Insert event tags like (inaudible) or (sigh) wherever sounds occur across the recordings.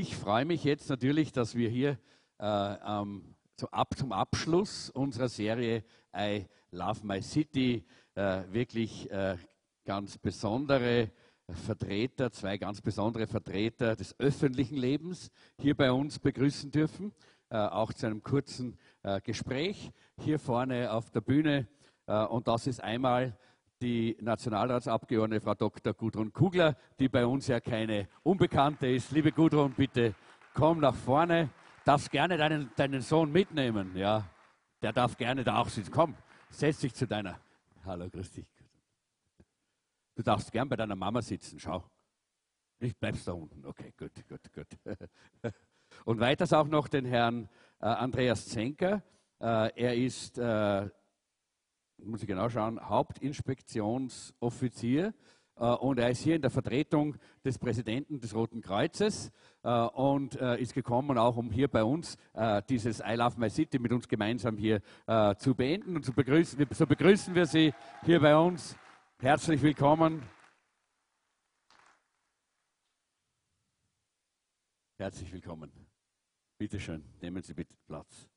Ich freue mich jetzt natürlich, dass wir hier äh, ähm, zum, Ab zum, Abschluss unserer Serie I Love My City äh, wirklich äh, ganz besondere Vertreter, zwei ganz besondere Vertreter des öffentlichen Lebens hier bei uns begrüßen dürfen, äh, auch zu einem kurzen äh, Gespräch hier vorne auf der Bühne. Äh, und das ist einmal die Nationalratsabgeordnete Frau Dr. Gudrun Kugler, die bei uns ja keine Unbekannte ist. Liebe Gudrun, bitte komm nach vorne. Darfst gerne deinen, deinen Sohn mitnehmen. Ja, der darf gerne da auch sitzen. Komm, setz dich zu deiner. Hallo, grüß dich. Du darfst gern bei deiner Mama sitzen. Schau. Nicht bleibst da unten. Okay, gut, gut, gut. (laughs) Und weiters auch noch den Herrn äh, Andreas Zenker. Äh, er ist äh, muss ich genau schauen, Hauptinspektionsoffizier äh, und er ist hier in der Vertretung des Präsidenten des Roten Kreuzes äh, und äh, ist gekommen, auch um hier bei uns dieses I Love My City mit uns gemeinsam hier zu beenden und zu begrüßen. So begrüßen wir Sie hier bei uns. Herzlich willkommen. Herzlich willkommen. Bitte schön, nehmen Sie bitte Platz.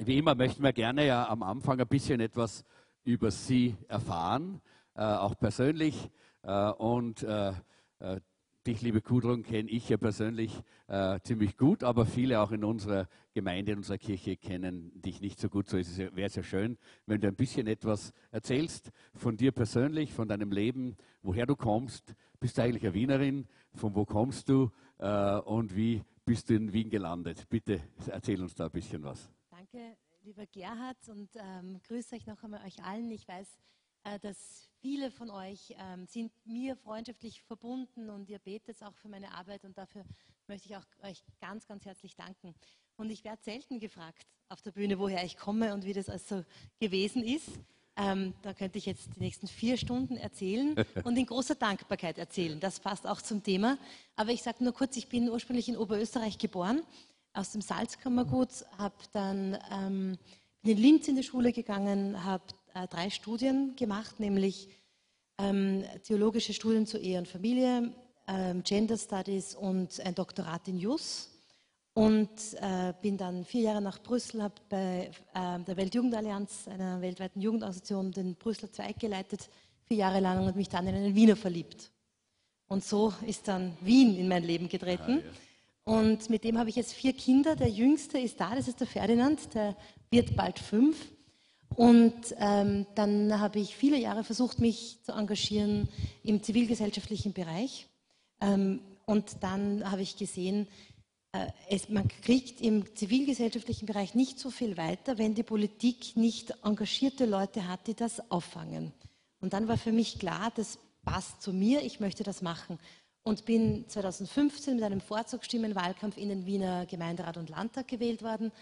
Wie immer möchten wir gerne ja am Anfang ein bisschen etwas über Sie erfahren, äh, auch persönlich. Äh, und äh, äh dich, liebe Kudrun, kenne ich ja persönlich äh, ziemlich gut, aber viele auch in unserer Gemeinde, in unserer Kirche kennen dich nicht so gut. So wäre es ja schön, wenn du ein bisschen etwas erzählst von dir persönlich, von deinem Leben, woher du kommst. Bist du eigentlich eine Wienerin? Von wo kommst du? Äh, und wie bist du in Wien gelandet? Bitte erzähl uns da ein bisschen was. Danke, lieber Gerhard, und ähm, grüße euch noch einmal euch allen. Ich weiß, äh, dass viele von euch ähm, sind mir freundschaftlich verbunden und ihr betet auch für meine Arbeit und dafür möchte ich auch euch ganz, ganz herzlich danken. Und ich werde selten gefragt auf der Bühne, woher ich komme und wie das also gewesen ist. Ähm, da könnte ich jetzt die nächsten vier Stunden erzählen (laughs) und in großer Dankbarkeit erzählen. Das passt auch zum Thema. Aber ich sage nur kurz, ich bin ursprünglich in Oberösterreich geboren aus dem Salzkammergut, habe dann ähm, bin in Linz in die Schule gegangen, habe äh, drei Studien gemacht, nämlich ähm, theologische Studien zu Ehe und Familie, ähm, Gender Studies und ein Doktorat in Jus. Und äh, bin dann vier Jahre nach Brüssel, habe bei äh, der Weltjugendallianz, einer weltweiten Jugendorganisation, den Brüsseler Zweig geleitet, vier Jahre lang und mich dann in einen Wiener verliebt. Und so ist dann Wien in mein Leben getreten. Ah, ja. Und mit dem habe ich jetzt vier Kinder. Der jüngste ist da, das ist der Ferdinand, der wird bald fünf. Und ähm, dann habe ich viele Jahre versucht, mich zu engagieren im zivilgesellschaftlichen Bereich. Ähm, und dann habe ich gesehen, äh, es, man kriegt im zivilgesellschaftlichen Bereich nicht so viel weiter, wenn die Politik nicht engagierte Leute hat, die das auffangen. Und dann war für mich klar, das passt zu mir, ich möchte das machen und bin 2015 mit einem Vorzugsstimmenwahlkampf in den Wiener Gemeinderat und Landtag gewählt worden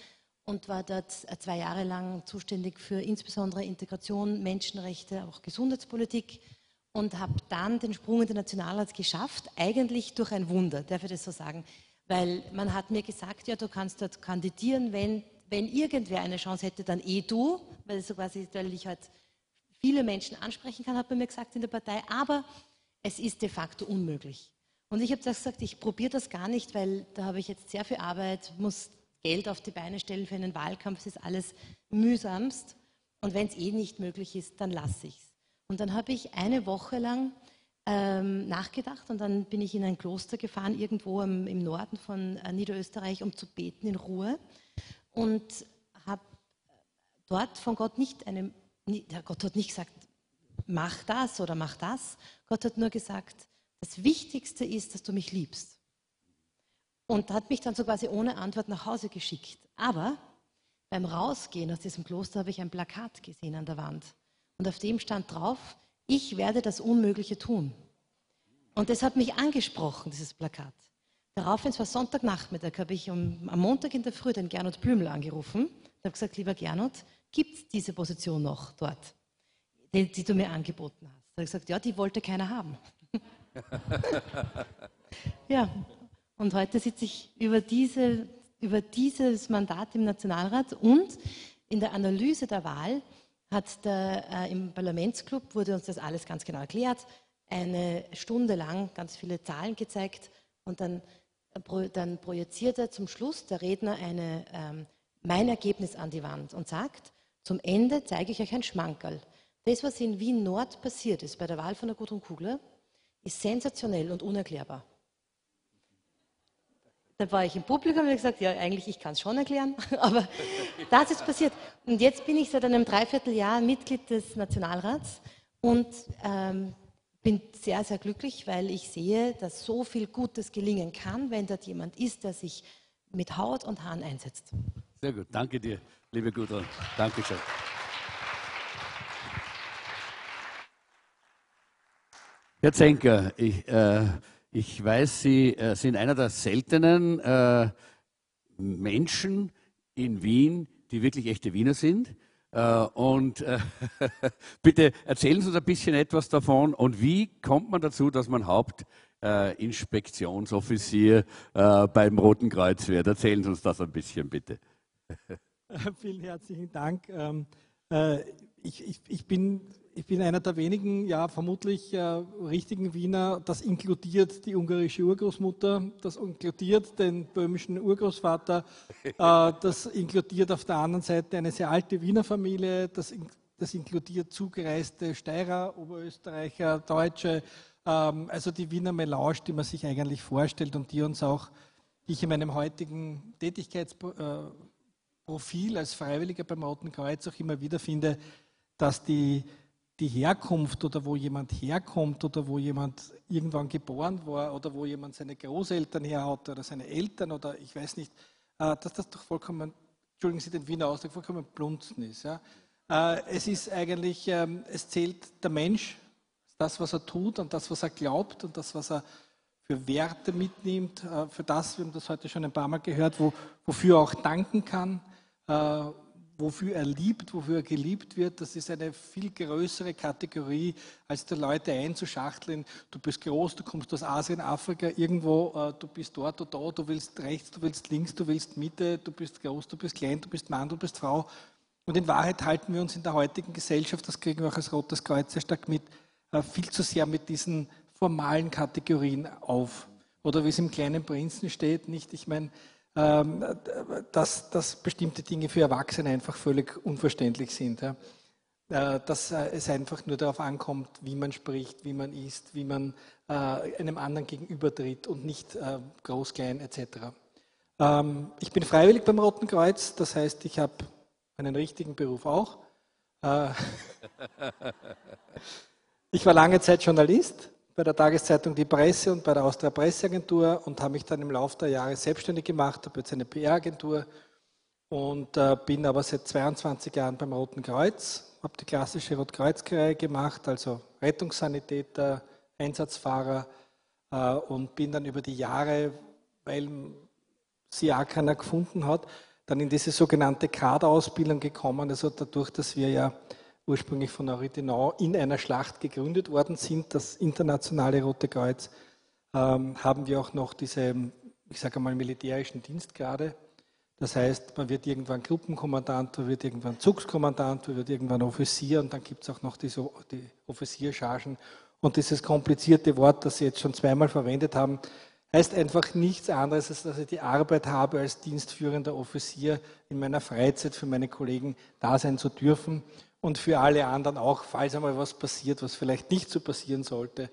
und war dort zwei Jahre lang zuständig für insbesondere Integration, Menschenrechte, auch Gesundheitspolitik und habe dann den Sprung in den Nationalrat geschafft, eigentlich durch ein Wunder, darf ich das so sagen, weil man hat mir gesagt, ja, du kannst dort kandidieren, wenn, wenn irgendwer eine Chance hätte, dann eh du, weil, so quasi, weil ich halt viele Menschen ansprechen kann, hat man mir gesagt in der Partei, aber es ist de facto unmöglich. Und ich habe gesagt, ich probiere das gar nicht, weil da habe ich jetzt sehr viel Arbeit, muss Geld auf die Beine stellen für einen Wahlkampf, es ist alles mühsamst. Und wenn es eh nicht möglich ist, dann lasse ich es. Und dann habe ich eine Woche lang ähm, nachgedacht und dann bin ich in ein Kloster gefahren, irgendwo im, im Norden von äh, Niederösterreich, um zu beten in Ruhe. Und habe dort von Gott nicht eine, Gott hat nicht gesagt, mach das oder mach das. Gott hat nur gesagt, das Wichtigste ist, dass du mich liebst. Und hat mich dann so quasi ohne Antwort nach Hause geschickt. Aber beim Rausgehen aus diesem Kloster habe ich ein Plakat gesehen an der Wand. Und auf dem stand drauf, ich werde das Unmögliche tun. Und das hat mich angesprochen, dieses Plakat. Daraufhin, es war Sonntagnachmittag, habe ich um, am Montag in der Früh den Gernot Blümel angerufen und habe gesagt, lieber Gernot, gibt es diese Position noch dort, die, die, du mir angeboten hast? Er hat gesagt, ja, die wollte keiner haben. (laughs) ja, und heute sitze ich über, diese, über dieses Mandat im Nationalrat und in der Analyse der Wahl hat der, äh, im Parlamentsclub wurde uns das alles ganz genau erklärt, eine Stunde lang ganz viele Zahlen gezeigt Und dann, äh, dann projiziert er zum Schluss der Redner eine, ähm, mein Ergebnis an die Wand und sagt, zum Ende zeige ich euch ein Schmankerl. Das, was in Wien Nord passiert ist bei der Wahl von der Gudrun Kugler, ist sensationell und unerklärbar. Da war ich im Publikum und habe gesagt, ja, eigentlich, ich kann es schon erklären, (laughs) aber das ist passiert. Und jetzt bin ich seit einem Dreivierteljahr Mitglied des Nationalrats und ähm, bin sehr, sehr glücklich, weil ich sehe, dass so viel Gutes gelingen kann, wenn dort jemand ist, der sich mit Haut und Haaren einsetzt. Sehr gut, danke dir, liebe Gudrun. Dankeschön. Herr Zenker, ich, äh, ich weiß, Sie äh, sind einer der seltenen äh, Menschen in Wien, die wirklich echte Wiener sind. Äh, und äh, (laughs) bitte erzählen Sie uns ein bisschen etwas davon und wie kommt man dazu, dass man Hauptinspektionsoffizier äh, beim Roten Kreuz wird? Erzählen Sie uns das ein bisschen, bitte. (laughs) Vielen herzlichen Dank. Ähm, äh, ich, ich, ich bin ich bin einer der wenigen, ja, vermutlich äh, richtigen Wiener. Das inkludiert die ungarische Urgroßmutter, das inkludiert den böhmischen Urgroßvater, äh, (laughs) das inkludiert auf der anderen Seite eine sehr alte Wiener Familie, das, das inkludiert zugereiste Steirer, Oberösterreicher, Deutsche, ähm, also die Wiener Melange, die man sich eigentlich vorstellt und die uns auch, die ich in meinem heutigen Tätigkeitsprofil äh, als Freiwilliger beim Roten Kreuz auch immer wieder finde, dass die die Herkunft oder wo jemand herkommt oder wo jemand irgendwann geboren war oder wo jemand seine Großeltern her hat oder seine Eltern oder ich weiß nicht, äh, dass das doch vollkommen, entschuldigen Sie den Wiener Ausdruck, vollkommen blunzen ist. Ja. Äh, es ist eigentlich, ähm, es zählt der Mensch, das, was er tut und das, was er glaubt und das, was er für Werte mitnimmt, äh, für das, wir haben das heute schon ein paar Mal gehört, wo, wofür er auch danken kann, wofür er liebt, wofür er geliebt wird, das ist eine viel größere Kategorie, als die Leute einzuschachteln. Du bist groß, du kommst aus Asien, Afrika, irgendwo, äh, du bist dort oder da, du willst rechts, du willst links, du willst Mitte, du bist groß, du bist klein, du bist Mann, du bist Frau. Und in Wahrheit halten wir uns in der heutigen Gesellschaft, das kriegen wir auch als Rotes Kreuz sehr stark mit, äh, viel zu sehr mit diesen formalen Kategorien auf. Oder wie es im kleinen Prinzen steht, nicht? Ich meine, dass, dass bestimmte Dinge für Erwachsene einfach völlig unverständlich sind. Äh, dass äh, es einfach nur darauf ankommt, wie man spricht, wie man isst, wie man äh, einem anderen gegenübertritt und nicht groß, klein etc. Ähm, ich bin freiwillig beim Roten Kreuz, das heißt, ich habe einen richtigen Beruf auch. (laughs) Ich war lange Zeit Journalist, bei der Tageszeitung Die Presse und bei der Austria Presseagentur und habe mich dann im Laufe der Jahre selbstständig gemacht, habe jetzt eine PR-Agentur und äh, bin aber seit 22 Jahren beim Roten Kreuz, habe die klassische Rotkreuz-Karriere gemacht, also Rettungssanitäter, Einsatzfahrer äh, und bin dann über die Jahre, weil sie auch keiner gefunden hat, dann in diese sogenannte Kaderausbildung gekommen, also dadurch, dass wir ja ursprünglich von Dunant in einer Schlacht gegründet worden sind, das internationale Rote Kreuz, ähm, haben wir auch noch diese, ich sage mal, militärischen Dienstgrade. Das heißt, man wird irgendwann Gruppenkommandant, man wird irgendwann Zugskommandant, man wird irgendwann Offizier und dann gibt es auch noch diese, die Offizierchargen. Und dieses komplizierte Wort, das Sie jetzt schon zweimal verwendet haben, heißt einfach nichts anderes, als dass ich die Arbeit habe, als dienstführender Offizier in meiner Freizeit für meine Kollegen da sein zu dürfen und für alle anderen auch, falls einmal was passiert, was vielleicht nicht so passieren sollte.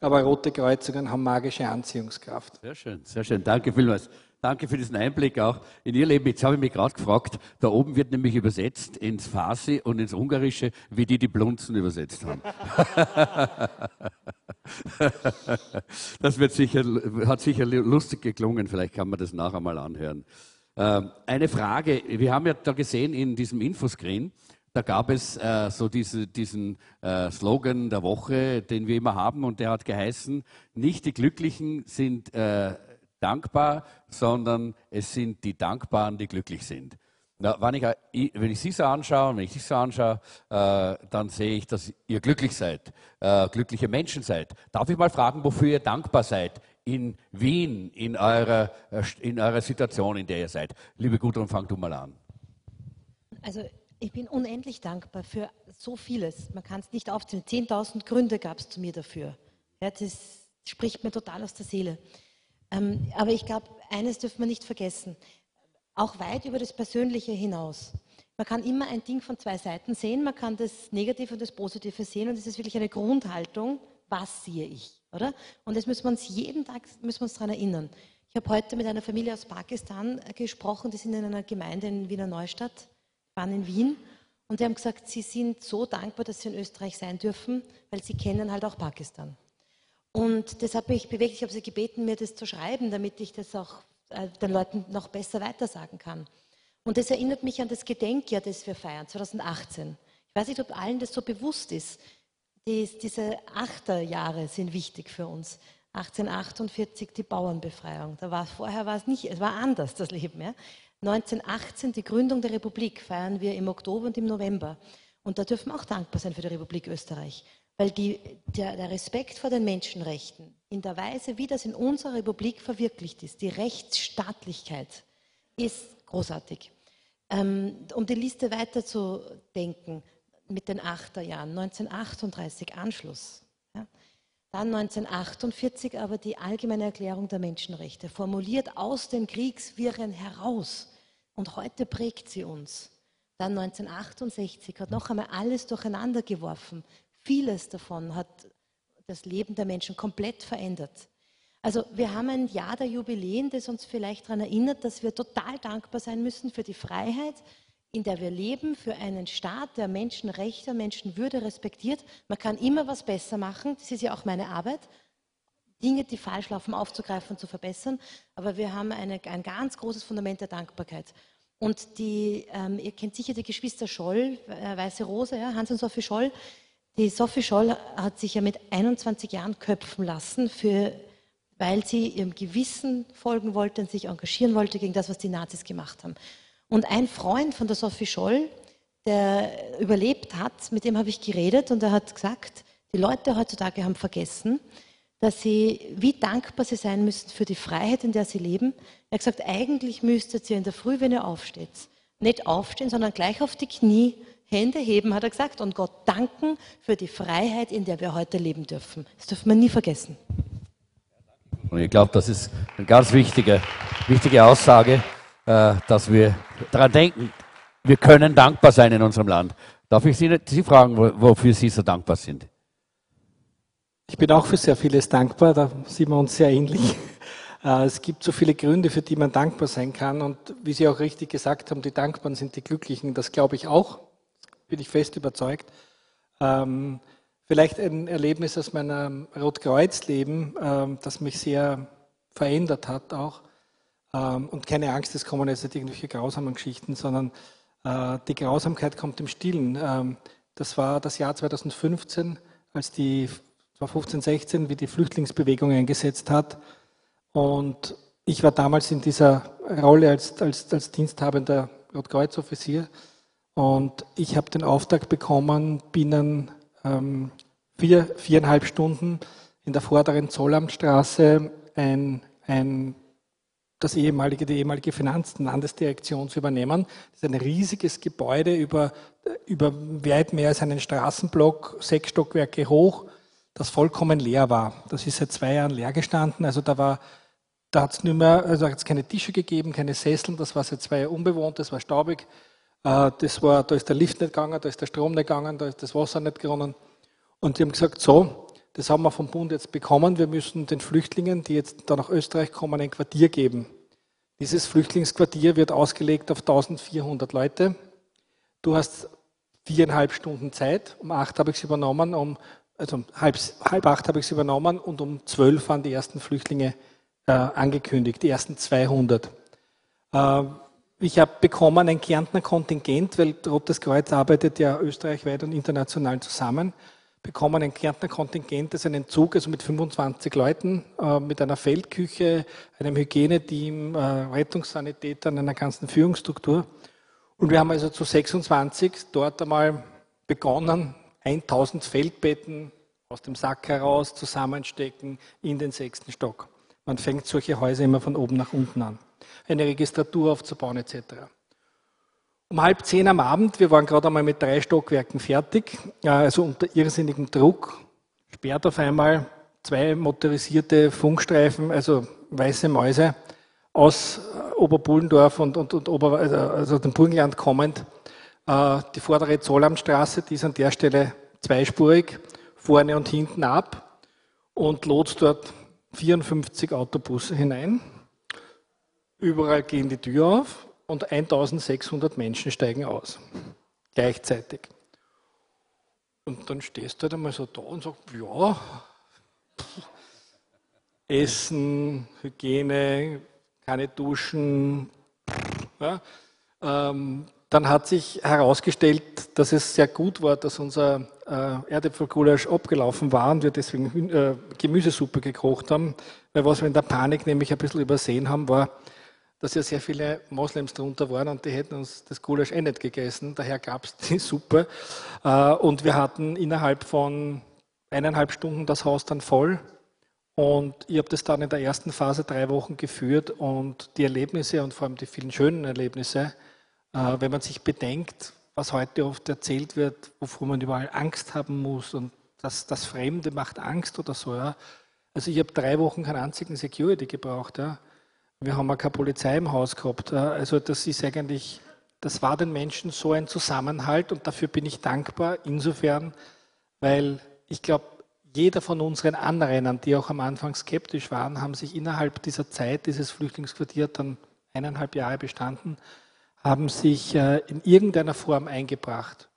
Aber rote Kreuzungen haben magische Anziehungskraft. Sehr schön, sehr schön. Danke vielmals. Danke für diesen Einblick auch in Ihr Leben. Jetzt habe ich mich gerade gefragt, da oben wird nämlich übersetzt ins Farsi und ins Ungarische, wie die die Blunzen übersetzt haben. (laughs) das wird sicher, hat sicher lustig geklungen, vielleicht kann man das nachher mal anhören. Ähm, eine Frage, wir haben ja da gesehen in diesem Infoscreen, da gab es äh, so diese, diesen äh, Slogan der Woche, den wir immer haben, und der hat geheißen, nicht die Glücklichen sind äh, dankbar, sondern es sind die Dankbaren, die glücklich sind. Na, wenn, ich, wenn ich Sie so anschaue, wenn ich dich so anschaue, äh, dann sehe ich, dass ihr glücklich seid, äh, glückliche Menschen seid. Darf ich mal fragen, wofür ihr dankbar seid in Wien, in eurer, äh, in eurer Situation, in der ihr seid? Liebe Gudrun, fang du mal an. Also ich bin unendlich dankbar für so vieles. Man kann es nicht aufzählen. 10.000 Gründe gab es zu mir dafür. Ja, das spricht mir total aus der Seele. Ähm, aber ich glaube, eines dürfen wir nicht vergessen, auch weit über das Persönliche hinaus. Man kann immer ein Ding von zwei Seiten sehen, man kann das Negative und das Positive sehen und es ist wirklich eine Grundhaltung, was sehe ich, oder? Und das müssen wir uns jeden Tag daran erinnern. Ich habe heute mit einer Familie aus Pakistan äh, gesprochen, die sind in einer Gemeinde in Wiener Neustadt, waren in Wien und die haben gesagt, sie sind so dankbar, dass sie in Österreich sein dürfen, weil sie kennen halt auch Pakistan. Und das hat mich bewegt. Ich habe sie gebeten, mir das zu schreiben, damit ich das auch äh, den Leuten noch besser weitersagen kann. Und das erinnert mich an das Gedenkjahr, das wir feiern, 2018. Ich weiß nicht, ob allen das so bewusst ist. Dies, diese Achterjahre sind wichtig für uns. 1848 die Bauernbefreiung. Da war, vorher war es nicht, es war anders, das Leben. Ja? 1918 die Gründung der Republik feiern wir im Oktober und im November. Und da dürfen wir auch dankbar sein für die Republik Österreich. Weil die, der, der, Respekt vor den Menschenrechten in der Weise, wie das in unserer Republik verwirklicht ist, die Rechtsstaatlichkeit, ist großartig. Ähm, um die Liste weiterzudenken, mit den Achterjahren, 1938 Anschluss. Ja. Dann 1948 aber die Allgemeine Erklärung der Menschenrechte, formuliert aus den Kriegswirren heraus. Und heute prägt sie uns. Dann 1968 hat noch einmal alles durcheinander geworfen. Vieles davon hat das Leben der Menschen komplett verändert. Also wir haben ein Jahr der Jubiläen, das uns vielleicht daran erinnert, dass wir total dankbar sein müssen für die Freiheit, in der wir leben, für einen Staat, der Menschenrechte, Menschenwürde respektiert. Man kann immer was besser machen. Das ist ja auch meine Arbeit, Dinge, die falsch laufen, aufzugreifen und zu verbessern. Aber wir haben eine, ein ganz großes Fundament der Dankbarkeit. Und die, ähm, ihr kennt sicher die Geschwister Scholl, äh, Weiße Rose, ja, Hans und Sophie Scholl. Die Sophie Scholl hat sich ja mit 21 Jahren köpfen lassen, für, weil sie ihrem Gewissen folgen wollte und sich engagieren wollte gegen das, was die Nazis gemacht haben. Und ein Freund von der Sophie Scholl, der überlebt hat, mit dem habe ich geredet und er hat gesagt, die Leute heutzutage haben vergessen, dass sie, wie dankbar sie sein müssen für die Freiheit, in der sie leben. Er hat gesagt, eigentlich müsstet ihr in der Früh, wenn ihr aufsteht, nicht aufstehen, sondern gleich auf die Knie Hände heben, hat er gesagt, und Gott danken für die Freiheit, in der wir heute leben dürfen. Das dürfen wir nie vergessen. Und ich glaube, das ist eine ganz wichtige, wichtige Aussage, äh, dass wir daran denken, wir können dankbar sein in unserem Land. Darf ich Sie, Sie fragen, wofür Sie so dankbar sind? Ich bin auch für sehr vieles dankbar, da sind wir uns sehr ähnlich. (laughs) Äh, es gibt so viele Gründe, für die man dankbar sein kann. Und wie Sie auch richtig gesagt haben, die Dankbaren sind die Glücklichen. Das glaube ich auch bin ich fest überzeugt. Ähm, vielleicht ein Erlebnis aus meinem Rotkreuzleben, ähm, das mich sehr verändert hat auch. Ähm, und keine Angst, es kommen jetzt nicht irgendwelche grausamen Geschichten, sondern äh, die Grausamkeit kommt im Stillen. Das war das Jahr 2015, als die, 2015, 16, wie die Flüchtlingsbewegung eingesetzt hat. Und ich war damals in dieser Rolle als, als, als diensthabender Rotkreuzoffizier. Und ich habe den Auftrag bekommen, binnen ähm, vier, viereinhalb Stunden in der vorderen Zollamtstraße ein, ein, das ehemalige, die ehemalige Finanzlandesdirektion zu übernehmen. Das ist ein riesiges Gebäude über, über weit mehr als einen Straßenblock, sechs Stockwerke hoch, das vollkommen leer war. Das ist seit zwei Jahren leer gestanden. Also da war da hat es also keine Tische gegeben, keine Sesseln, das war seit zwei Jahren unbewohnt, das war staubig. Äh, das war, da ist der Lift nicht gegangen, da ist der Strom nicht gegangen, da ist das Wasser nicht gegangen. Und die haben gesagt, so, das haben wir vom Bund jetzt bekommen, wir müssen den Flüchtlingen, die jetzt da nach Österreich kommen, ein Quartier geben. Dieses Flüchtlingsquartier wird ausgelegt auf 1400 Leute. Du hast viereinhalb Stunden Zeit. Um acht habe ich es übernommen, um, also halb, halb acht habe ich es übernommen und um zwölf waren die ersten Flüchtlinge äh, angekündigt, die ersten 200. Äh, ich habe bekommen ein Kärntner Kontingent, weil Rotes Kreuz arbeitet ja österreichweit und international zusammen. Bekommen ein Kärntner Kontingent, das ist ein Zug, also mit 25 Leuten, äh, mit einer Feldküche, einem Hygieneteam, äh, Rettungssanitätern, einer ganzen Führungsstruktur. Und wir haben also zu 26 dort einmal begonnen, 1000 Feldbetten aus dem Sack heraus zusammenstecken in den sechsten Stock. Man fängt solche Häuser immer von oben nach unten an eine Registratur aufzubauen etc. Um halb zehn am Abend, wir waren gerade einmal mit drei Stockwerken fertig, also unter irrsinnigem Druck, sperrt auf einmal zwei motorisierte Funkstreifen, also weiße Mäuse aus Oberbullendorf und, und, und Ober, also, also dem Burgenland kommend. Äh, die vordere Zollamtstraße, die ist an der Stelle zweispurig, vorne und hinten ab und lotst dort 54 Autobusse hinein. Überall gehen die Tür auf und 1600 Menschen steigen aus. Gleichzeitig. Und dann stehst du halt einmal so da und sagst, ja, Essen, Hygiene, keine Duschen. Ja. Ähm, dann hat sich herausgestellt, dass es sehr gut war, dass unser äh, Erdäpfelgulasch abgelaufen war und wir deswegen äh, Gemüsesuppe gekocht haben. Weil was wir in der Panik nämlich ein bisschen übersehen haben, war, dass ja sehr viele Moslems drunter waren und die hätten uns das Gulasch eh nicht gegessen. Daher gab es (laughs) die Suppe. Äh, und wir hatten innerhalb von eineinhalb Stunden das Haus dann voll. Und ich habe das dann in der ersten Phase drei Wochen geführt und die Erlebnisse und vor allem die vielen schönen Erlebnisse, wenn man sich bedenkt, was heute oft erzählt wird, wovor man überall Angst haben muss und das, das Fremde macht Angst oder so. Ja. Also ich habe drei Wochen keinen einzigen Security gebraucht. Ja. Wir haben auch keine Polizei im Haus gehabt. Ja. Also das ist eigentlich, das war den Menschen so ein Zusammenhalt und dafür bin ich dankbar. Insofern, weil ich glaube, jeder von unseren Anrainern, die auch am Anfang skeptisch waren, haben sich innerhalb dieser Zeit, dieses Flüchtlingsquartier dann eineinhalb Jahre bestanden, haben sich äh, in irgendeiner Form eingebracht.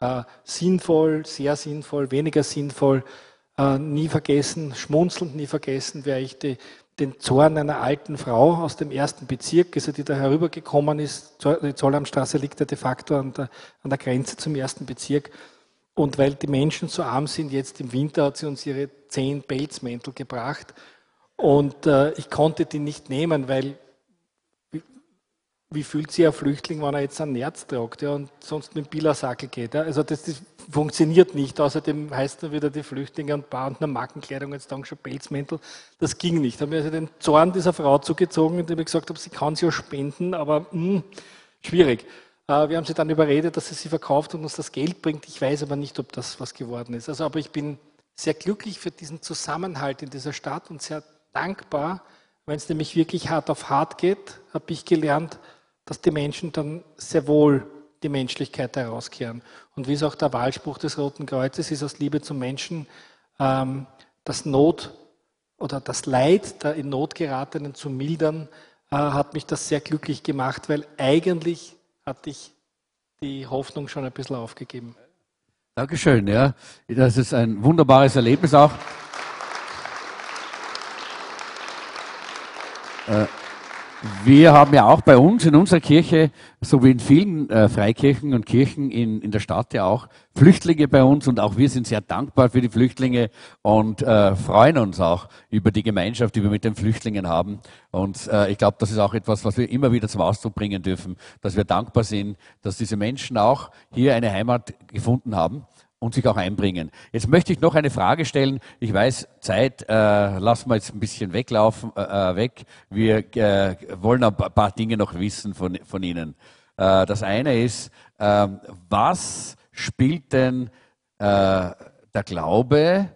Äh, sinnvoll, sehr sinnvoll, weniger sinnvoll, äh, nie vergessen, schmunzelnd nie vergessen, werde ich die, den Zorn einer alten Frau aus dem ersten Bezirk, also die da herübergekommen ist. Die Zollernstraße liegt ja de facto an der, an der Grenze zum ersten Bezirk. Und weil die Menschen so arm sind, jetzt im Winter hat sie uns ihre zehn Pelzmäntel gebracht. Und äh, ich konnte die nicht nehmen, weil wie fühlt sich ein Flüchtling, wenn er jetzt ein Nerz tragt ja, und sonst mit dem Bilasackel geht? Ja? Also das, das, funktioniert nicht. Außerdem heißt dann wieder die Flüchtlinge und Bar und eine Markenkleidung, jetzt dann schon Pelzmäntel. Das ging nicht. Da habe ich also den Zorn dieser Frau zugezogen, indem ich gesagt habe, sie kann sie ja spenden, aber mh, hm, schwierig. Äh, wir haben sie dann überredet, dass sie sie verkauft und uns das Geld bringt. Ich weiß aber nicht, ob das was geworden ist. Also, aber ich bin sehr glücklich für diesen Zusammenhalt in dieser Stadt und sehr dankbar, wenn es nämlich wirklich hart auf hart geht, habe ich gelernt, dass die Menschen dann sehr wohl die Menschlichkeit herauskehren. Und wie es auch der Wahlspruch des Roten Kreuzes ist, aus Liebe zum Menschen, ähm, das Not oder das Leid der in Not geratenen zu mildern, äh, hat mich das sehr glücklich gemacht, weil eigentlich hatte ich die Hoffnung schon ein bisschen aufgegeben. Dankeschön, ja. Das ist ein wunderbares Erlebnis auch. Äh, wir haben ja auch bei uns in unserer Kirche, so wie in vielen äh, Freikirchen und Kirchen in, in der Stadt ja auch, Flüchtlinge bei uns und auch wir sind sehr dankbar für die Flüchtlinge und äh, freuen uns auch über die Gemeinschaft, die wir mit den Flüchtlingen haben. Und äh, ich glaube, das ist auch etwas, was wir immer wieder zum Ausdruck bringen dürfen, dass wir dankbar sind, dass diese Menschen auch hier eine Heimat gefunden haben und sich auch einbringen. Jetzt möchte ich noch eine Frage stellen. Ich weiß, Zeit äh, lassen wir jetzt ein bisschen weglaufen, äh, äh weg. Wir äh, wollen ein paar Dinge noch wissen von, von Ihnen. Äh, das eine ist, äh, was spielt denn äh, der Glaube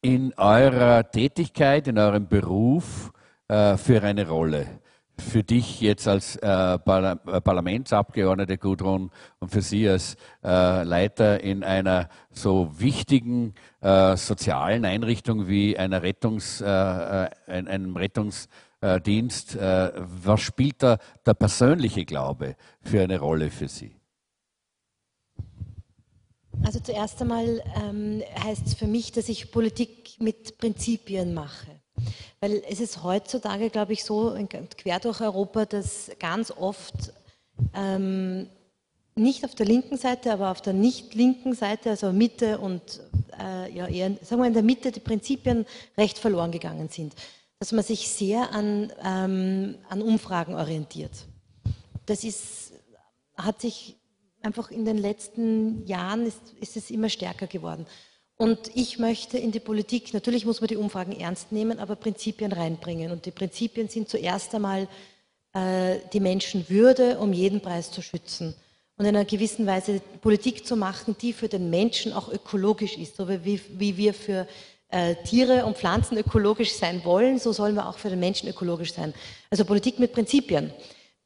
in eurer Tätigkeit, in eurem Beruf äh, für eine Rolle? Für dich jetzt als äh, äh, Parlamentsabgeordnete Gudrun und für Sie als äh, Leiter in einer so wichtigen äh, sozialen Einrichtung wie einer Rettungs, äh, äh, einem Rettungsdienst, was spielt da der persönliche Glaube für eine Rolle für Sie? Also zuerst einmal ähm, heißt es für mich, dass ich Politik mit Prinzipien mache. Weil es ist heutzutage, glaube ich, so quer durch Europa, dass ganz oft ähm, nicht auf der linken Seite, aber auf der nicht linken Seite, also Mitte und äh, ja eher, sagen wir in der Mitte, die Prinzipien recht verloren gegangen sind. Dass man sich sehr an, ähm, an Umfragen orientiert. Das ist, hat sich einfach in den letzten Jahren ist, ist es immer stärker geworden. Und ich möchte in die Politik, natürlich muss man die Umfragen ernst nehmen, aber Prinzipien reinbringen. Und die Prinzipien sind zuerst einmal äh, die Menschenwürde um jeden Preis zu schützen und in einer gewissen Weise Politik zu machen, die für den Menschen auch ökologisch ist, so wie, wie wir für äh, Tiere und Pflanzen ökologisch sein wollen, so sollen wir auch für den Menschen ökologisch sein. Also Politik mit Prinzipien.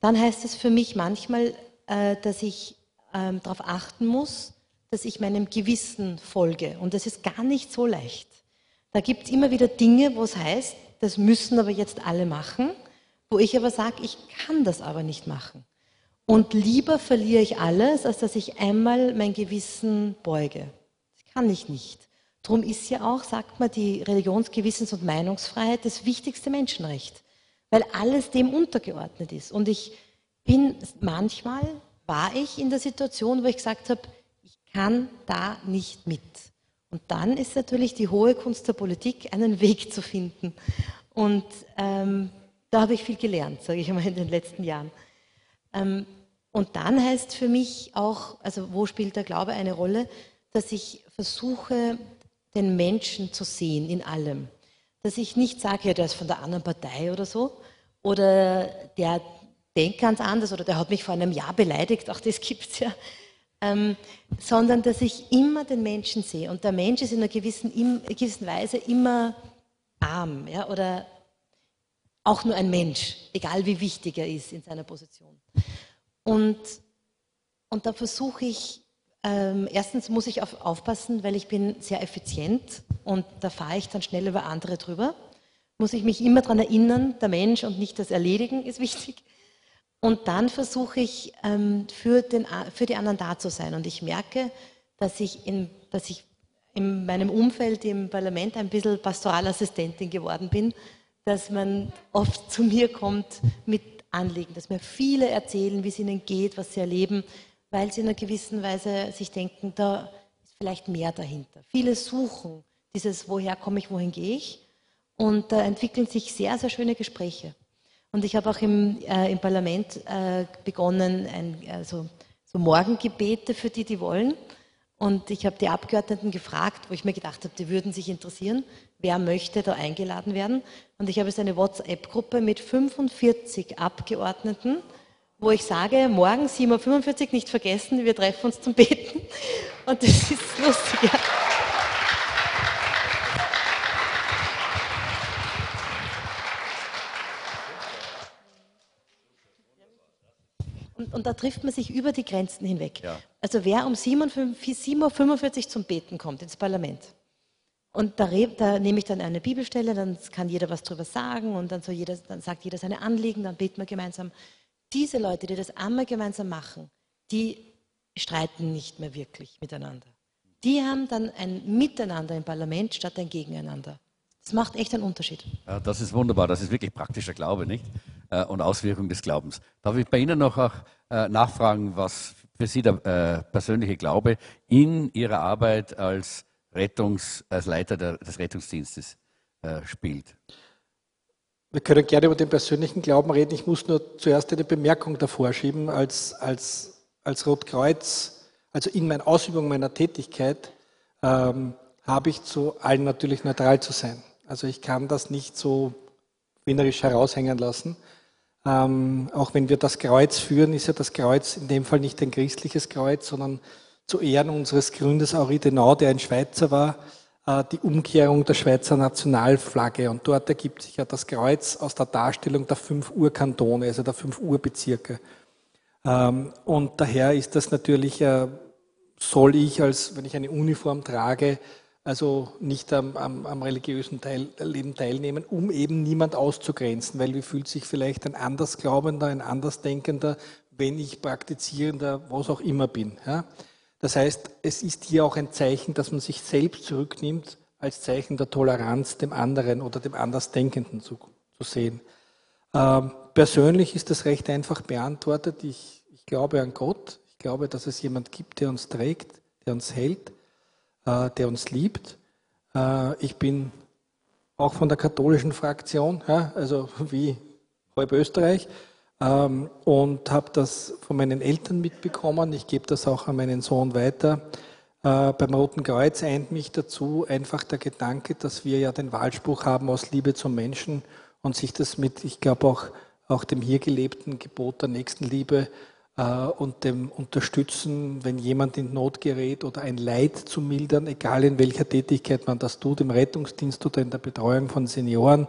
Dann heißt es für mich manchmal, äh, dass ich ähm, darauf achten muss, dass ich meinem Gewissen folge. Und das ist gar nicht so leicht. Da gibt es immer wieder Dinge, wo es heißt, das müssen aber jetzt alle machen, wo ich aber sage, ich kann das aber nicht machen. Und lieber verliere ich alles, als dass ich einmal mein Gewissen beuge. Das kann ich nicht. Darum ist ja auch, sagt man, die Religionsgewissens- und Meinungsfreiheit das wichtigste Menschenrecht, weil alles dem untergeordnet ist. Und ich bin manchmal, war ich in der Situation, wo ich gesagt habe, kann da nicht mit. Und dann ist natürlich die hohe Kunst der Politik, einen Weg zu finden. Und ähm, da habe ich viel gelernt, sage ich mal, in den letzten Jahren. Ähm, und dann heißt für mich auch, also wo spielt der Glaube eine Rolle, dass ich versuche, den Menschen zu sehen in allem. Dass ich nicht sage, ja, der ist von der anderen Partei oder so, oder der denkt ganz anders, oder der hat mich vor einem Jahr beleidigt, auch das gibt es ja, ähm, sondern dass ich immer den Menschen sehe. Und der Mensch ist in einer gewissen, in gewissen Weise immer arm ja, oder auch nur ein Mensch, egal wie wichtig er ist in seiner Position. Und, und da versuche ich, ähm, erstens muss ich auf, aufpassen, weil ich bin sehr effizient und da fahre ich dann schnell über andere drüber. Muss ich mich immer daran erinnern, der Mensch und nicht das Erledigen ist wichtig. Und dann versuche ich, ähm, für, den, für die anderen da zu sein. Und ich merke, dass ich, in, dass ich in meinem Umfeld im Parlament ein bisschen Pastoralassistentin geworden bin, dass man oft zu mir kommt mit Anliegen, dass mir viele erzählen, wie es ihnen geht, was sie erleben, weil sie in einer gewissen Weise sich denken, da ist vielleicht mehr dahinter. Viele suchen dieses, woher komme ich, wohin gehe ich. Und da entwickeln sich sehr, sehr schöne Gespräche. Und ich habe auch im, äh, im Parlament äh, begonnen, ein, also, so Morgengebete für die, die wollen. Und ich habe die Abgeordneten gefragt, wo ich mir gedacht habe, die würden sich interessieren, wer möchte da eingeladen werden. Und ich habe jetzt eine WhatsApp-Gruppe mit 45 Abgeordneten, wo ich sage, morgen 7.45 Uhr nicht vergessen, wir treffen uns zum Beten. Und das ist lustig. Ja. Und, und, da trifft man sich über die Grenzen hinweg. Ja. Also wer um 7.45 Uhr zum Beten kommt ins Parlament, und da, da, nehme ich dann eine Bibelstelle, dann kann jeder was drüber sagen und dann, so jeder, dann sagt jeder seine Anliegen, dann beten wir gemeinsam. Diese Leute, die das einmal gemeinsam machen, die streiten nicht mehr wirklich miteinander. Die haben dann ein Miteinander im Parlament statt ein Gegeneinander. Das macht echt einen Unterschied. Ja, das ist wunderbar. Das ist wirklich praktischer Glaube, nicht? Äh, und Auswirkung des Glaubens. Darf ich bei Ihnen noch auch äh, nachfragen, was für Sie der äh, persönliche Glaube in Ihrer Arbeit als, Rettungs-, als Leiter der, des Rettungsdienstes spielt? Wir können gerne über den persönlichen Glauben reden. Ich muss nur zuerst eine Bemerkung davor schieben. Als, als, als Rotkreuz, also in meiner Ausübung meiner Tätigkeit, ähm, habe ich zu allen natürlich neutral zu sein. Also ich kann das nicht so wienerisch heraushängen lassen. Ähm, auch wenn wir das Kreuz führen, ist ja das Kreuz in dem Fall nicht ein christliches Kreuz, sondern zu Ehren unseres Gründers Henri Denau, der ein Schweizer war, äh, die Umkehrung der Schweizer Nationalflagge. Und dort ergibt sich ja das Kreuz aus der Darstellung der fünf Urkantone, also der fünf Urbezirke. Ähm, und daher ist das natürlich, äh, soll ich, als wenn ich eine Uniform trage, also nicht am, am, am religiösen Teil, Leben teilnehmen, um eben niemand auszugrenzen, weil wie fühlt sich vielleicht ein Andersglaubender, ein Andersdenkender, wenn ich praktizierender, was auch immer bin. Ja? Das heißt, es ist hier auch ein Zeichen, dass man sich selbst zurücknimmt, als Zeichen der Toleranz dem anderen oder dem Andersdenkenden zu, zu sehen. Ähm, persönlich ist das recht einfach beantwortet. Ich, ich glaube an Gott. Ich glaube, dass es jemand gibt, der uns trägt, der uns hält äh, der uns liebt. Äh, ich bin auch von der katholischen Fraktion, also (laughs) wie halb Österreich, ähm, und habe das von meinen Eltern mitbekommen. Ich gebe das auch an meinen Sohn weiter. Äh, beim Roten Kreuz eint mich dazu einfach der Gedanke, dass wir ja den Wahlspruch haben aus Liebe zum Menschen und sich das mit, ich glaube auch, auch dem hier gelebten Gebot der Nächstenliebe und dem unterstützen, wenn jemand in Not gerät oder ein Leid zu mildern, egal in welcher Tätigkeit man das tut, im Rettungsdienst oder in der Betreuung von Senioren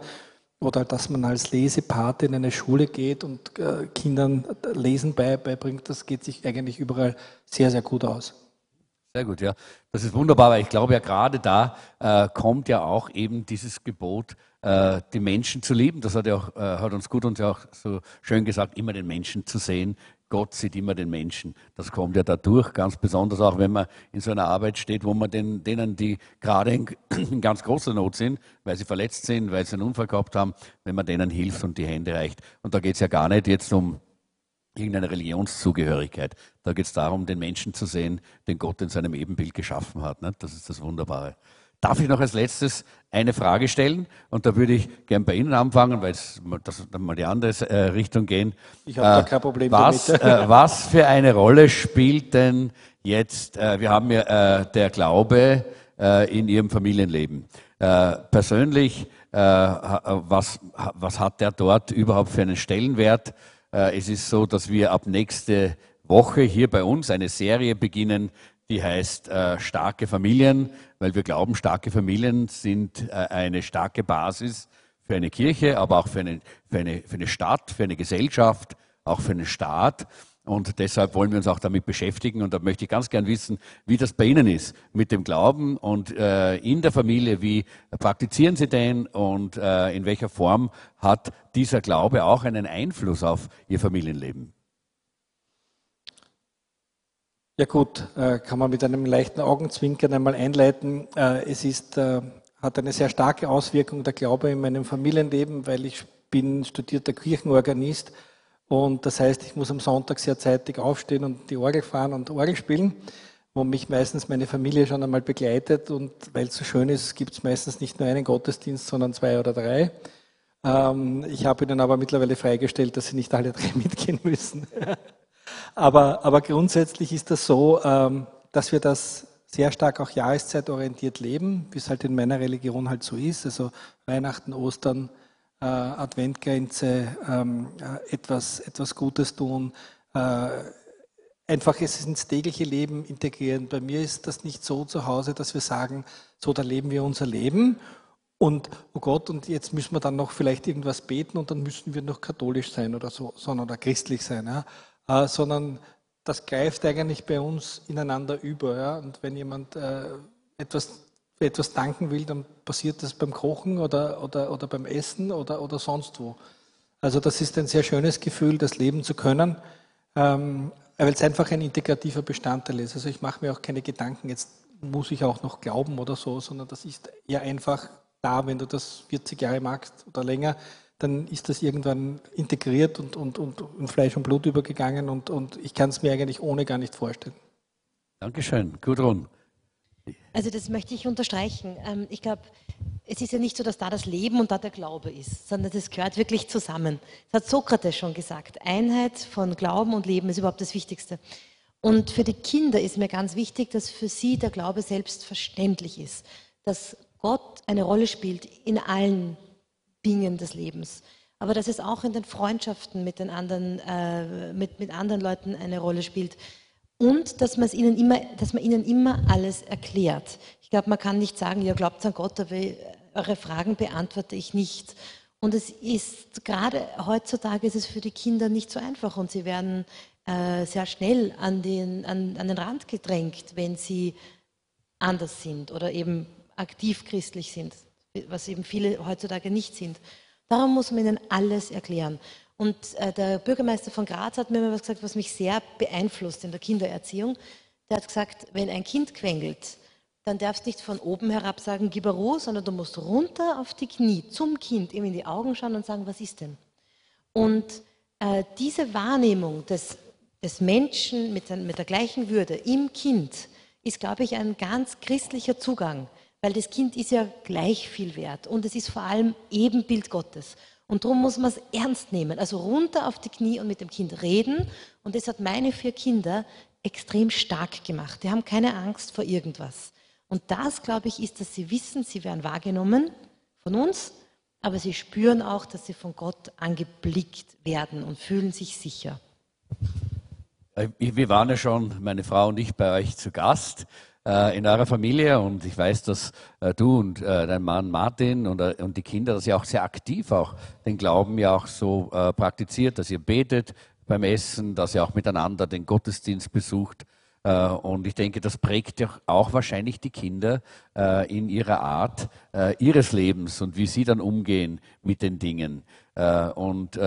oder dass man als Lesepate in eine Schule geht und äh, Kindern Lesen beibringt, das geht sich eigentlich überall sehr, sehr gut aus. Sehr gut, ja. Das ist wunderbar, weil ich glaube ja gerade da äh, kommt ja auch eben dieses Gebot, äh, die Menschen zu lieben. Das hat, ja auch, äh, hat uns gut uns ja auch so schön gesagt, immer den Menschen zu sehen. Gott sieht immer den Menschen. Das kommt ja dadurch, ganz besonders auch, wenn man in so einer Arbeit steht, wo man den, denen, die gerade in, (clears throat) ganz großer Not sind, weil sie verletzt sind, weil sie einen Unfall gehabt haben, wenn man denen hilft und die Hände reicht. Und da geht es ja gar nicht jetzt um irgendeine Religionszugehörigkeit. Da geht es darum, den Menschen zu sehen, den Gott in seinem Ebenbild geschaffen hat. Ne? Das ist das Wunderbare. Darf ich noch als letztes eine Frage stellen? Und da würde ich gern bei Ihnen anfangen, weil es das dann mal die andere äh, Richtung gehen. Ich habe äh, da kein Problem was, damit. äh, was für eine Rolle spielt denn jetzt, äh, wir haben ja äh, der Glaube äh, in Ihrem Familienleben. persönlich, was, was hat der dort überhaupt für einen Stellenwert? Äh, es ist so, dass wir ab nächste Woche hier bei uns eine Serie beginnen, die heißt äh, Starke Familien, weil wir glauben, starke Familien sind äh, eine starke Basis für eine Kirche, aber auch für eine, für, eine, für eine Stadt, für eine Gesellschaft, auch für einen Staat. Und deshalb wollen wir uns auch damit beschäftigen. Und da möchte ich ganz gern wissen, wie das bei Ihnen ist mit dem Glauben und äh, in der Familie. Wie praktizieren Sie den und äh, in welcher Form hat dieser Glaube auch einen Einfluss auf Ihr Familienleben? Ja gut, äh, kann man mit einem leichten Augenzwinkern einmal einleiten. Äh, es ist, äh, hat eine sehr starke Auswirkung der Glaube in meinem Familienleben, weil ich bin studierter Kirchenorganist und das heißt, ich muss am Sonntag sehr zeitig aufstehen und die Orgel fahren und Orgel spielen, wo mich meistens meine Familie schon einmal begleitet. Und weil es so schön ist, gibt es meistens nicht nur einen Gottesdienst, sondern zwei oder drei. Ähm, ich habe ihnen aber mittlerweile freigestellt, dass sie nicht alle drei (laughs) mitgehen müssen. Aber, aber grundsätzlich ist das so, ähm, dass wir das sehr stark auch jahreszeitorientiert leben, wie es halt in meiner Religion halt so ist. Also Weihnachten, Ostern, äh, Adventgrenze, ähm, äh, etwas, etwas Gutes tun, äh, einfach es ins tägliche Leben integrieren. Bei mir ist das nicht so zu Hause, dass wir sagen, so, da leben wir unser Leben und, oh Gott, und jetzt müssen wir dann noch vielleicht irgendwas beten und dann müssen wir noch katholisch sein oder so, sondern oder christlich sein, ja? Äh, sondern das greift eigentlich bei uns ineinander über. Ja? Und wenn jemand äh, etwas etwas danken will, dann passiert das beim Kochen oder, oder, oder beim Essen oder, oder sonst wo. Also das ist ein sehr schönes Gefühl, das leben zu können, ähm, weil es einfach ein integrativer Bestandteil ist. Also ich mache mir auch keine Gedanken, jetzt muss ich auch noch glauben oder so, sondern das ist eher einfach da, wenn du das 40 Jahre magst oder länger, dann ist das irgendwann integriert und, und, und in Fleisch und Blut übergegangen und, und ich kann es mir eigentlich ohne gar nicht vorstellen. Dankeschön. Gudrun. Also das möchte ich unterstreichen. Ähm, ich glaube, es ist ja nicht so, dass da das Leben und da der Glaube ist, sondern das gehört wirklich zusammen. Das hat Sokrates schon gesagt. Einheit von Glauben und Leben ist überhaupt das Wichtigste. Und für die Kinder ist mir ganz wichtig, dass für sie der Glaube selbstverständlich ist, dass Gott eine Rolle spielt in allen Dingen des Lebens, aber dass es auch in den Freundschaften mit den anderen, äh, mit, mit anderen Leuten eine Rolle spielt und dass, ihnen immer, dass man ihnen immer alles erklärt. Ich glaube, man kann nicht sagen, ihr glaubt an Gott, aber eure Fragen beantworte ich nicht. Und es ist gerade heutzutage ist es für die Kinder nicht so einfach und sie werden äh, sehr schnell an den, an, an den Rand gedrängt, wenn sie anders sind oder eben aktiv christlich sind, was eben viele heutzutage nicht sind. Darum muss man ihnen alles erklären. Und äh, der Bürgermeister von Graz hat mir mal was gesagt, was mich sehr beeinflusst in der Kindererziehung. Der hat gesagt, wenn ein Kind quengelt, dann darfst du nicht von oben herab sagen, gib er Ruhe, sondern du musst runter auf die Knie zum Kind, ihm in die Augen schauen und sagen, was ist denn? Und äh, diese Wahrnehmung des, des Menschen mit, mit der gleichen Würde im Kind ist, glaube ich, ein ganz christlicher Zugang, weil das Kind ist ja gleich viel wert und es ist vor allem Ebenbild Gottes. Und darum muss man es ernst nehmen. Also runter auf die Knie und mit dem Kind reden. Und das hat meine vier Kinder extrem stark gemacht. Die haben keine Angst vor irgendwas. Und das, glaube ich, ist, dass sie wissen, sie werden wahrgenommen von uns, aber sie spüren auch, dass sie von Gott angeblickt werden und fühlen sich sicher. Äh, wir waren ja schon, meine Frau und ich, bei euch zu Gast äh, in eurer Familie und ich weiß, dass äh, du und äh, dein Mann Martin und, die Kinder, dass ihr auch sehr aktiv auch den Glauben ja auch so praktiziert, dass ihr betet beim Essen, dass ihr auch miteinander den Gottesdienst besucht. Und ich denke, das prägt ja auch wahrscheinlich die Kinder in ihrer Art ihres Lebens und wie sie dann umgehen mit den Dingen. Und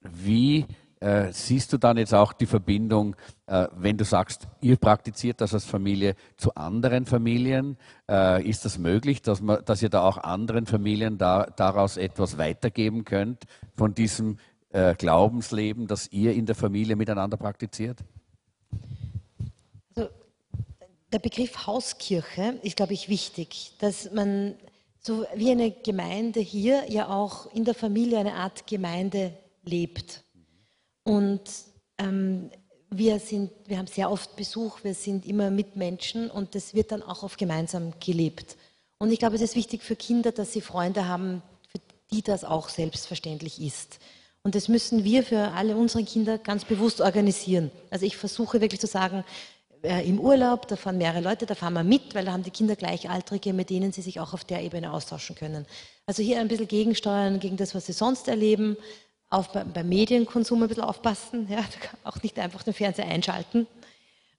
wie äh, siehst du dann jetzt auch die Verbindung, äh, wenn du sagst, ihr praktiziert das als Familie zu anderen Familien? Äh, ist das möglich, dass, man, dass ihr da auch anderen Familien da, daraus etwas weitergeben könnt von diesem äh, Glaubensleben, das ihr in der Familie miteinander praktiziert? Also, der Begriff Hauskirche ist, glaube ich, wichtig, dass man so wie eine Gemeinde hier ja auch in der Familie eine Art Gemeinde lebt. Und ähm, wir, sind, wir haben sehr oft Besuch, wir sind immer mit Menschen und das wird dann auch oft gemeinsam gelebt. Und ich glaube, es ist wichtig für Kinder, dass sie Freunde haben, für die das auch selbstverständlich ist. Und das müssen wir für alle unsere Kinder ganz bewusst organisieren. Also ich versuche wirklich zu sagen, äh, im Urlaub, da fahren mehrere Leute, da fahren wir mit, weil da haben die Kinder Gleichaltrige, mit denen sie sich auch auf der Ebene austauschen können. Also hier ein bisschen gegensteuern gegen das, was sie sonst erleben, auf, beim Medienkonsum ein bisschen aufpassen, ja, (laughs) auch nicht einfach den Fernseher einschalten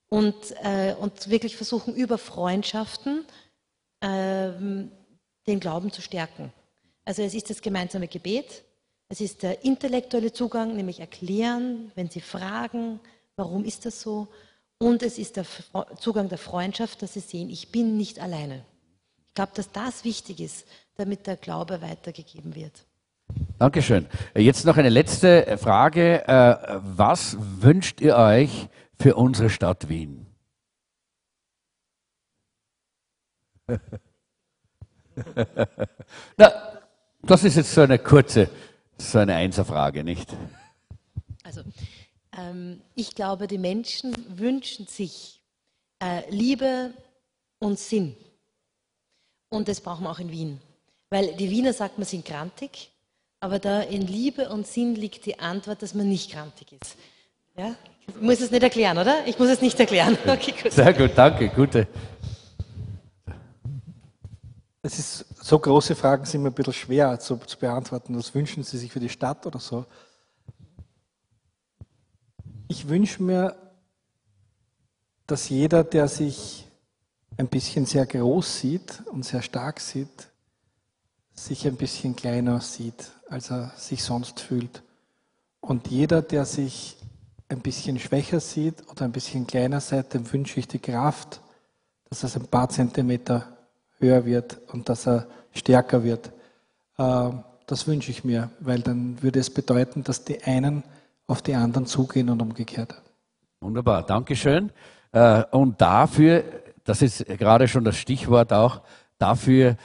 und, äh, und wirklich versuchen, über Freundschaften äh, den Glauben zu stärken. Also es ist das gemeinsame Gebet, es ist der intellektuelle Zugang, nämlich erklären, wenn Sie fragen, warum ist das so, und es ist der Zugang der Freundschaft, dass Sie sehen, ich bin nicht alleine. Ich glaube, dass das wichtig ist, damit der Glaube weitergegeben wird. Dankeschön. Jetzt noch eine letzte Frage. Äh, was wünscht ihr euch für unsere Stadt Wien? (laughs) Na, das ist jetzt so eine kurze, so eine Einserfrage, nicht? Also, ähm, ich glaube, die Menschen wünschen sich äh, Liebe und Sinn. Und das brauchen wir auch in Wien. Weil die Wiener, sagt man, sind grantig aber da in Liebe und Sinn liegt die Antwort, dass man nicht krantig ist. Ja? Ich muss es nicht erklären, oder? Ich muss es nicht erklären. Okay, gut. Sehr gut, danke, gute. Es ist, so große Fragen sind mir ein bisschen schwer zu, zu beantworten. Was wünschen Sie sich für die Stadt oder so? Ich wünsche mir, dass jeder, der sich ein bisschen sehr groß sieht und sehr stark sieht, sich ein bisschen kleiner sieht, als er sich sonst fühlt. Und jeder, der sich ein bisschen schwächer sieht oder ein bisschen kleiner seid, dem wünsche ich die Kraft, dass er ein paar Zentimeter höher wird und dass er stärker wird. Äh, das wünsche ich mir, weil dann würde es bedeuten, dass die einen auf die anderen zugehen und umgekehrt. Wunderbar, Dankeschön. Äh, und dafür, das ist gerade schon das Stichwort auch, dafür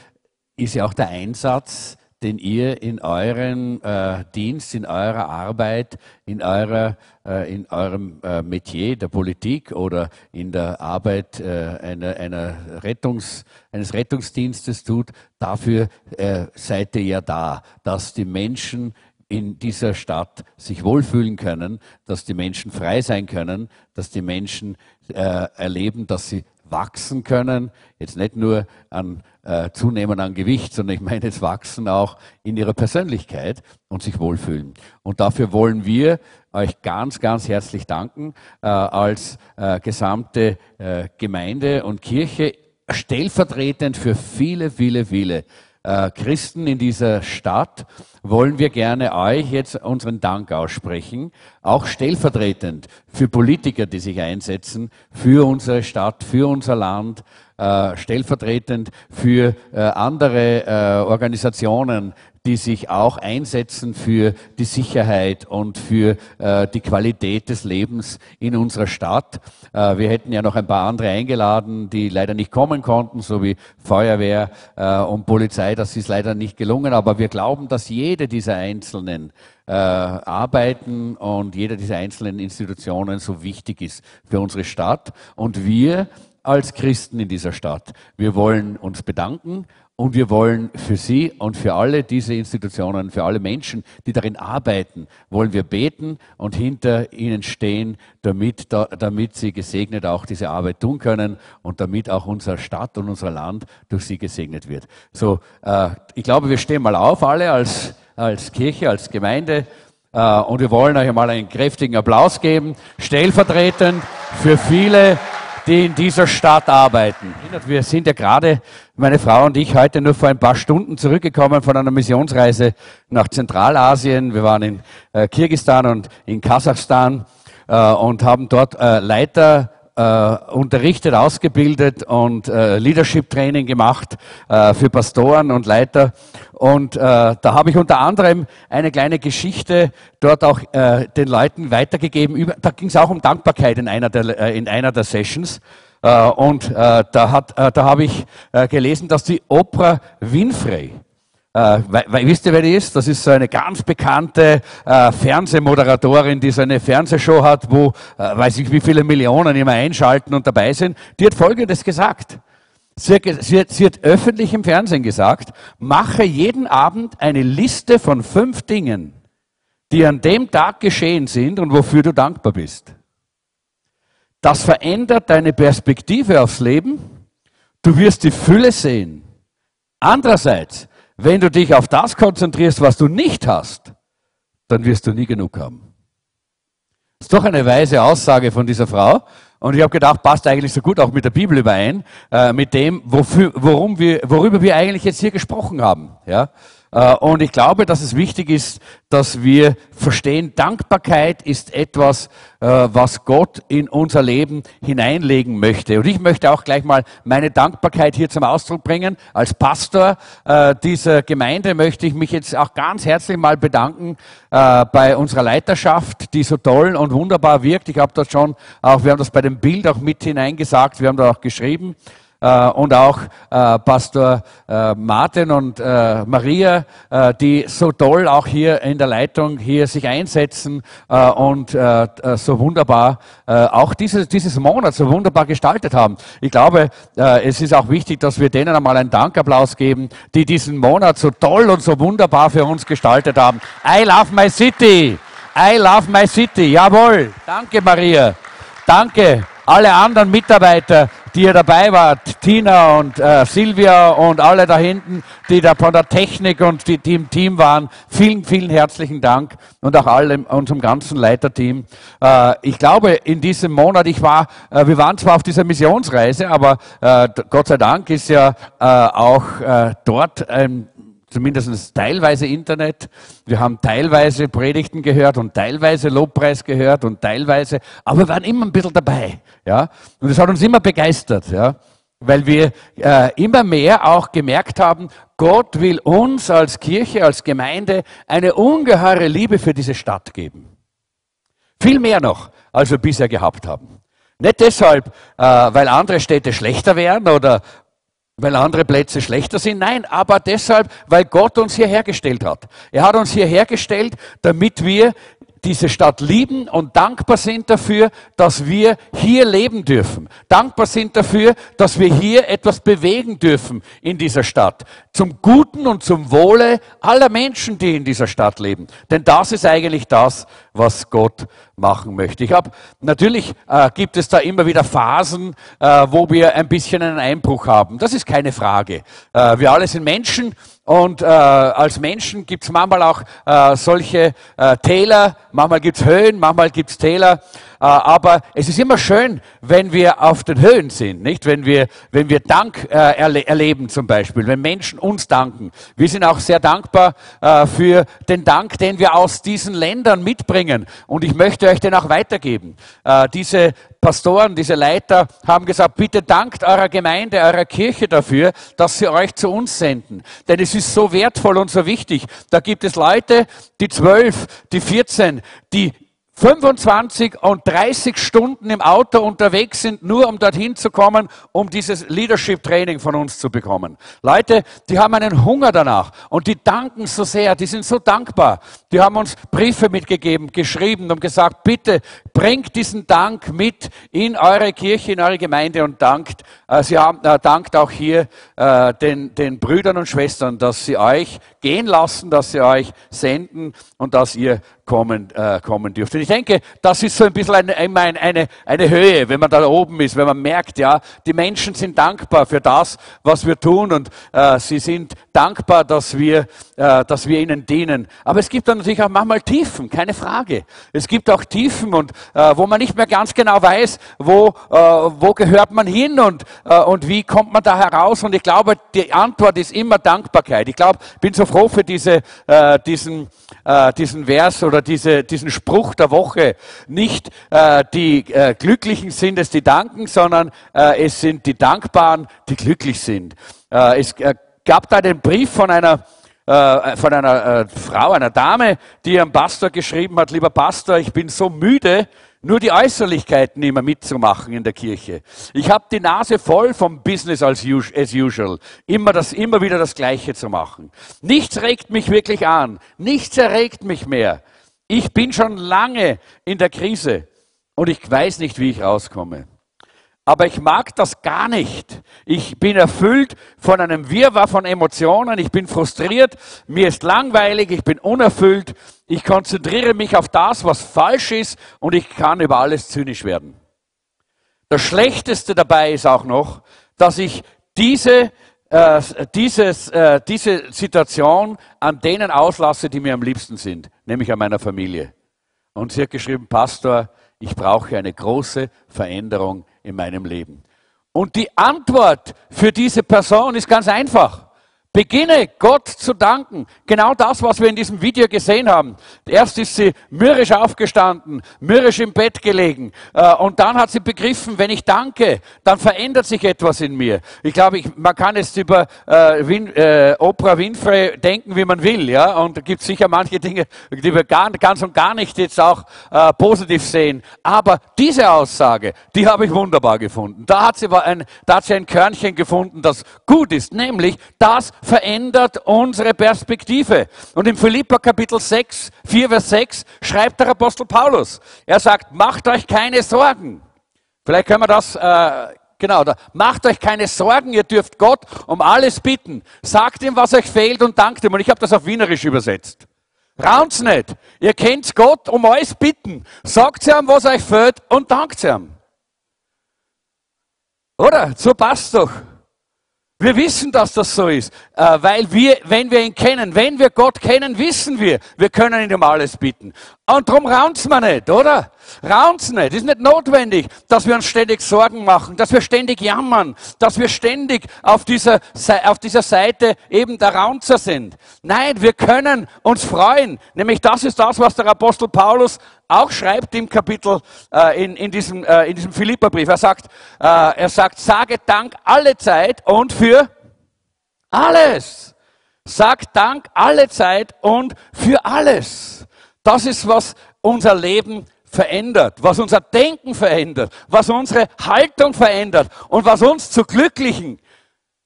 ist ja auch der Einsatz, den ihr in euren äh, Dienst, in eurer Arbeit, in, eurer, äh, in eurem äh, Metier der Politik oder in der Arbeit äh, einer, einer Rettungs, eines Rettungsdienstes tut, dafür äh, seid ihr ja da, dass die Menschen in dieser Stadt sich wohlfühlen können, dass die Menschen frei sein können, dass die Menschen äh, erleben, dass sie wachsen können, jetzt nicht nur an äh, Zunehmen an Gewicht, sondern ich meine jetzt wachsen auch in ihrer Persönlichkeit und sich wohlfühlen. Und dafür wollen wir euch ganz, ganz herzlich danken äh, als äh, gesamte äh, Gemeinde und Kirche, stellvertretend für viele, viele, viele äh, Christen in dieser Stadt wollen wir gerne euch jetzt unseren Dank aussprechen, auch stellvertretend für Politiker, die sich einsetzen, für unsere Stadt, für unser Land, äh, stellvertretend für äh, andere äh, Organisationen, die sich auch einsetzen für die Sicherheit und für äh, die Qualität des Lebens in unserer Stadt. Äh, wir hätten ja noch ein paar andere eingeladen, die leider nicht kommen konnten, so wie Feuerwehr äh, und Polizei. Das ist leider nicht gelungen, aber wir glauben, dass jede dieser einzelnen äh, Arbeiten und jede dieser einzelnen Institutionen so wichtig ist für unsere Stadt. Und wir als Christen in dieser Stadt. Wir wollen uns bedanken und wir wollen für Sie und für alle diese Institutionen, für alle Menschen, die darin arbeiten, wollen wir beten und hinter ihnen stehen, damit, damit sie gesegnet auch diese Arbeit tun können und damit auch unsere Stadt und unser Land durch sie gesegnet wird. So, äh, ich glaube, wir stehen mal auf, alle als, als Kirche, als Gemeinde. Äh, und wir wollen euch mal einen kräftigen Applaus geben, stellvertretend für viele, die in dieser Stadt arbeiten. Wir sind ja gerade, meine Frau und ich, heute nur vor ein paar Stunden zurückgekommen von einer Missionsreise nach Zentralasien. Wir waren in äh, Kirgistan und in Kasachstan äh, und haben dort äh, Leiter äh, unterrichtet, ausgebildet und äh, Leadership Training gemacht äh, für Pastoren und Leiter. Und äh, da habe ich unter anderem eine kleine Geschichte dort auch äh, den Leuten weitergegeben. Über, da ging es auch um Dankbarkeit in einer der, äh, in einer der Sessions. Äh, und äh, da, hat, äh, da habe ich gelesen, dass die Oprah Winfrey, äh, weil, wisst ihr, wer die ist? Das ist so eine ganz bekannte äh, Fernsehmoderatorin, die so eine Fernsehshow hat, wo äh, weiß ich wie viele Millionen immer einschalten und dabei sind. Die hat Folgendes gesagt. Sie hat, öffentlich im Fernsehen gesagt, mache jeden Abend eine Liste von fünf Dingen, die an dem Tag geschehen sind und wofür du dankbar bist. Das verändert deine Perspektive aufs Leben. Du wirst die Fülle sehen. Andererseits wenn du dich auf das konzentrierst, was du nicht hast, dann wirst du nie genug haben. Das ist doch eine weise Aussage von dieser Frau. Und ich habe gedacht, passt eigentlich so gut auch mit der Bibel überein, äh, mit dem, wofür, worum wir, worüber wir eigentlich jetzt hier gesprochen haben. Ja? Äh, und ich glaube, dass es wichtig ist, dass wir verstehen, Dankbarkeit ist etwas, äh, was Gott in unser Leben hineinlegen möchte. Und ich möchte auch gleich mal meine Dankbarkeit hier zum Ausdruck bringen. Als Pastor äh, dieser Gemeinde möchte ich mich jetzt auch ganz herzlich mal bedanken bei unserer Leiterschaft, die so toll und wunderbar wirkt. Ich habe das schon auch, wir haben das bei dem Bild auch mit hineingesagt, wir haben da auch geschrieben und auch äh, Pastor äh, Martin und äh, Maria, äh, die so toll auch hier in der Leitung hier sich einsetzen äh, und äh, äh so wunderbar äh, auch dieses, dieses Monat so wunderbar gestaltet haben. Ich glaube, äh, es ist auch wichtig, dass wir denen einmal einen Dankapplaus geben, die diesen Monat so toll und so wunderbar für uns gestaltet haben. I love my city. I love my city. Jawohl. Danke, Maria. Danke. Alle anderen Mitarbeiter, die ihr dabei wart, Tina und äh, Silvia und alle da hinten, die da von der Technik und die, die im Team waren. Vielen, vielen herzlichen Dank und auch allem unserem ganzen Leiterteam. Äh, ich glaube, in diesem Monat, ich war, äh, wir waren zwar auf dieser Missionsreise, aber äh, Gott sei Dank ist ja äh, auch äh, dort ein zumindest teilweise Internet. Wir haben teilweise Predigten gehört und teilweise Lobpreis gehört und teilweise, aber wir waren immer ein bisschen dabei. Ja? Und das hat uns immer begeistert, ja? weil wir äh, immer mehr auch gemerkt haben, Gott will uns als Kirche, als Gemeinde eine ungeheure Liebe für diese Stadt geben. Viel mehr noch, als wir bisher gehabt haben. Nicht deshalb, äh, weil andere Städte schlechter wären oder weil andere Plätze schlechter sind. Nein, aber deshalb, weil Gott uns hierher gestellt hat. Er hat uns hierher gestellt, damit wir diese Stadt lieben und dankbar sind dafür, dass wir hier leben dürfen. Dankbar sind dafür, dass wir hier etwas bewegen dürfen in dieser Stadt. Zum Guten und zum Wohle aller Menschen, die in dieser Stadt leben. Denn das ist eigentlich das, was Gott machen möchte. Ich habe natürlich äh, gibt es da immer wieder Phasen, äh, wo wir ein bisschen einen Einbruch haben. Das ist keine Frage. Äh, wir alle sind Menschen und äh, als Menschen gibt es manchmal auch äh, solche äh, Täler, manchmal gibt es Höhen, manchmal gibt es Täler. Äh, aber es ist immer schön, wenn wir auf den Höhen sind, nicht? Wenn wir, wenn wir Dank äh, erle erleben zum Beispiel, wenn Menschen uns danken. Wir sind auch sehr dankbar äh, für den Dank, den wir aus diesen Ländern mitbringen. Und ich möchte euch den auch weitergeben. Diese Pastoren, diese Leiter haben gesagt, bitte dankt eurer Gemeinde, eurer Kirche dafür, dass sie euch zu uns senden. Denn es ist so wertvoll und so wichtig. Da gibt es Leute, die zwölf, die vierzehn, die 25 und 30 Stunden im Auto unterwegs sind, nur um dorthin zu kommen, um dieses Leadership Training von uns zu bekommen. Leute, die haben einen Hunger danach und die danken so sehr, die sind so dankbar. Die haben uns Briefe mitgegeben, geschrieben und gesagt, bitte bringt diesen Dank mit in eure Kirche, in eure Gemeinde und dankt. Äh, sie haben, äh, dankt auch hier äh, den, den Brüdern und Schwestern, dass sie euch gehen lassen, dass sie euch senden und dass ihr kommen, äh, kommen dürft. Ich denke, das ist so ein bisschen eine, eine, eine, eine Höhe, wenn man da oben ist, wenn man merkt, ja, die Menschen sind dankbar für das, was wir tun und äh, sie sind dankbar, dass wir, äh, dass wir ihnen dienen. Aber es gibt dann natürlich auch manchmal Tiefen, keine Frage. Es gibt auch Tiefen und äh, wo man nicht mehr ganz genau weiß, wo, äh, wo gehört man hin und, äh, und wie kommt man da heraus. Und ich glaube, die Antwort ist immer Dankbarkeit. Ich glaube, ich bin so froh für diese, äh, diesen, äh, diesen Vers oder diese, diesen Spruch der Woche. Nicht äh, die äh, Glücklichen sind es, die danken, sondern äh, es sind die Dankbaren, die glücklich sind. Äh, es äh, gab da den Brief von einer äh, von einer Frau, einer Dame, die ihrem Pastor geschrieben hat, lieber Pastor, ich bin so müde, nur die Äußerlichkeiten immer mitzumachen in der Kirche. Ich habe die Nase voll vom Business as usual. Immer, das, immer wieder das Gleiche zu machen. Nichts regt mich wirklich an. Nichts erregt mich mehr. Ich bin schon lange in der Krise und ich weiß nicht, wie ich rauskomme. Aber ich mag das gar nicht. Ich bin erfüllt von einem Wirrwarr von Emotionen. Ich bin frustriert. Mir ist langweilig. Ich bin unerfüllt. Ich konzentriere mich auf das, was falsch ist und ich kann über alles zynisch werden. Das Schlechteste dabei ist auch noch, dass ich diese, äh, dieses, äh, diese Situation an denen auslasse, die mir am liebsten sind, nämlich an meiner Familie. Und sie hat geschrieben, Pastor, ich brauche eine große Veränderung in meinem Leben. Und die Antwort für diese Person ist ganz einfach. Beginne Gott zu danken. Genau das, was wir in diesem Video gesehen haben. Erst ist sie mürrisch aufgestanden, mürrisch im Bett gelegen. Äh, und dann hat sie begriffen, wenn ich danke, dann verändert sich etwas in mir. Ich glaube, ich, man kann jetzt über äh, Win, äh, Oprah Winfrey denken, wie man will. ja. Und da gibt sicher manche Dinge, die wir gar, ganz und gar nicht jetzt auch äh, positiv sehen. Aber diese Aussage, die habe ich wunderbar gefunden. Da hat, sie ein, da hat sie ein Körnchen gefunden, das gut ist. Nämlich, das verändert unsere Perspektive. Und im Philippa Kapitel 6, 4 Vers 6 schreibt der Apostel Paulus. Er sagt, macht euch keine Sorgen. Vielleicht können wir das, äh, genau, da, macht euch keine Sorgen, ihr dürft Gott um alles bitten. Sagt ihm, was euch fehlt und dankt ihm. Und ich habe das auf Wienerisch übersetzt. Raun's nicht. Ihr kennt Gott um alles bitten. Sagt ihm, was euch fehlt und dankt ihm. Oder? So passt doch. Wir wissen, dass das so ist, äh, weil wir, wenn wir ihn kennen, wenn wir Gott kennen, wissen wir, wir können ihn um alles bitten. Und darum raunt's mir nicht, oder? Raunt's nicht. Ist nicht notwendig, dass wir uns ständig Sorgen machen, dass wir ständig jammern, dass wir ständig auf dieser, auf dieser Seite eben der Raunzer sind. Nein, wir können uns freuen. Nämlich das ist das, was der Apostel Paulus auch schreibt im Kapitel, äh, in, in diesem, äh, in diesem Philipperbrief. Er sagt, äh, er sagt, sage Dank alle Zeit und für alles. Sag Dank alle Zeit und für alles. Das ist, was unser Leben verändert, was unser Denken verändert, was unsere Haltung verändert und was uns zu glücklichen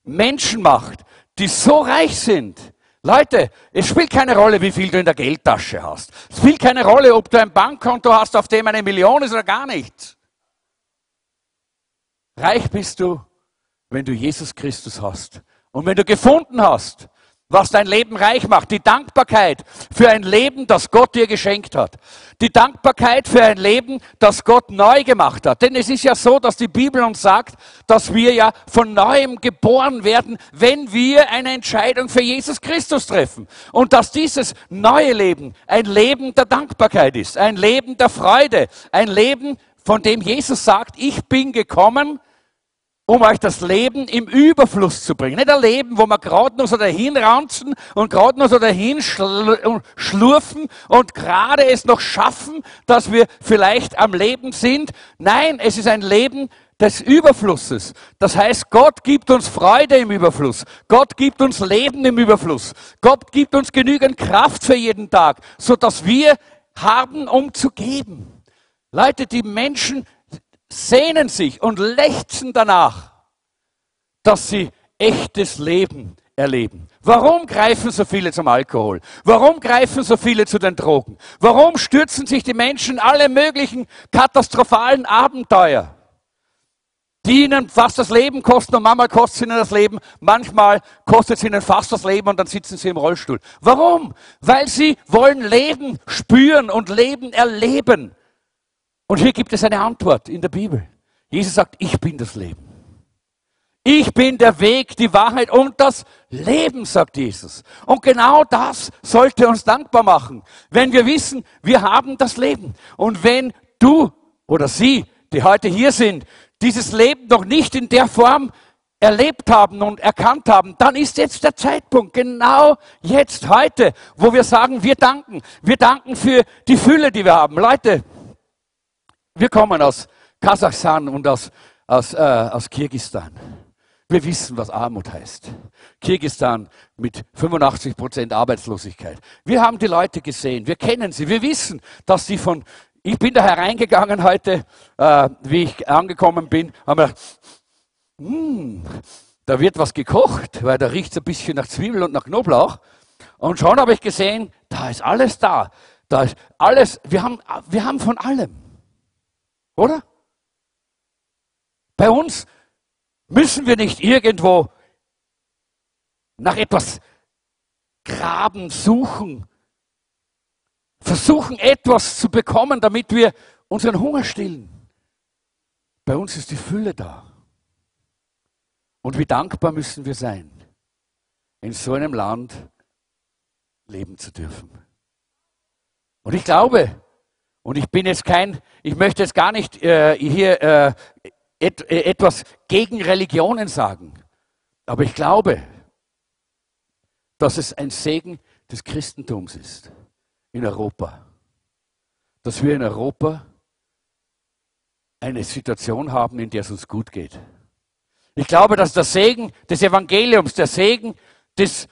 Menschen macht, die so reich sind, Leute, es spielt keine Rolle, wie viel du in der Geldtasche hast. Es spielt keine Rolle, ob du ein Bankkonto hast, auf dem eine Million ist oder gar nichts. Reich bist du, wenn du Jesus Christus hast. Und wenn du gefunden hast, was dein Leben reich macht. Die Dankbarkeit für ein Leben, das Gott dir geschenkt hat. Die Dankbarkeit für ein Leben, das Gott neu gemacht hat. Denn es ist ja so, dass die Bibel uns sagt, dass wir ja von neuem geboren werden, wenn wir eine Entscheidung für Jesus Christus treffen. Und dass dieses neue Leben ein Leben der Dankbarkeit ist, ein Leben der Freude, ein Leben, von dem Jesus sagt, ich bin gekommen, um euch das Leben im Überfluss zu bringen. Nicht ein Leben, wo wir gerade nur so dahin ranzen und gerade nur so dahin schlurfen und gerade es noch schaffen, dass wir vielleicht am Leben sind. Nein, es ist ein Leben des Überflusses. Das heißt, Gott gibt uns Freude im Überfluss. Gott gibt uns Leben im Überfluss. Gott gibt uns genügend Kraft für jeden Tag, so dass wir haben, um zu geben. Leute, die Menschen sehnen sich und lechzen danach, dass sie echtes Leben erleben. Warum greifen so viele zum Alkohol? Warum greifen so viele zu den Drogen? Warum stürzen sich die Menschen alle möglichen katastrophalen Abenteuer? die ihnen fast das Leben kosten und manchmal kostet es ihnen das Leben, manchmal kostet es ihnen fast das Leben und dann sitzen sie im Rollstuhl. Warum? Weil sie wollen Leben spüren und Leben erleben. Und hier gibt es eine Antwort in der Bibel. Jesus sagt, ich bin das Leben. Ich bin der Weg, die Wahrheit und das Leben, sagt Jesus. Und genau das sollte uns dankbar machen, wenn wir wissen, wir haben das Leben. Und wenn du oder sie, die heute hier sind, dieses Leben noch nicht in der Form erlebt haben und erkannt haben, dann ist jetzt der Zeitpunkt, genau jetzt, heute, wo wir sagen, wir danken. Wir danken für die Fülle, die wir haben. Leute, wir kommen aus Kasachstan und aus, aus, äh, aus Kirgistan. Wir wissen, was Armut heißt. Kirgistan mit 85 Prozent Arbeitslosigkeit. Wir haben die Leute gesehen, wir kennen sie, wir wissen, dass sie von ich bin da hereingegangen heute, äh, wie ich angekommen bin, habe mir gedacht, hm, da wird was gekocht, weil da riecht es ein bisschen nach Zwiebel und nach Knoblauch. Und schon habe ich gesehen, da ist alles da. Da ist alles, wir haben, wir haben von allem. Oder? Bei uns müssen wir nicht irgendwo nach etwas graben, suchen, versuchen etwas zu bekommen, damit wir unseren Hunger stillen. Bei uns ist die Fülle da. Und wie dankbar müssen wir sein, in so einem Land leben zu dürfen. Und ich glaube, und ich bin jetzt kein, ich möchte jetzt gar nicht äh, hier äh, et, äh, etwas gegen Religionen sagen, aber ich glaube, dass es ein Segen des Christentums ist in Europa. Dass wir in Europa eine Situation haben, in der es uns gut geht. Ich glaube, dass der Segen des Evangeliums, der Segen des,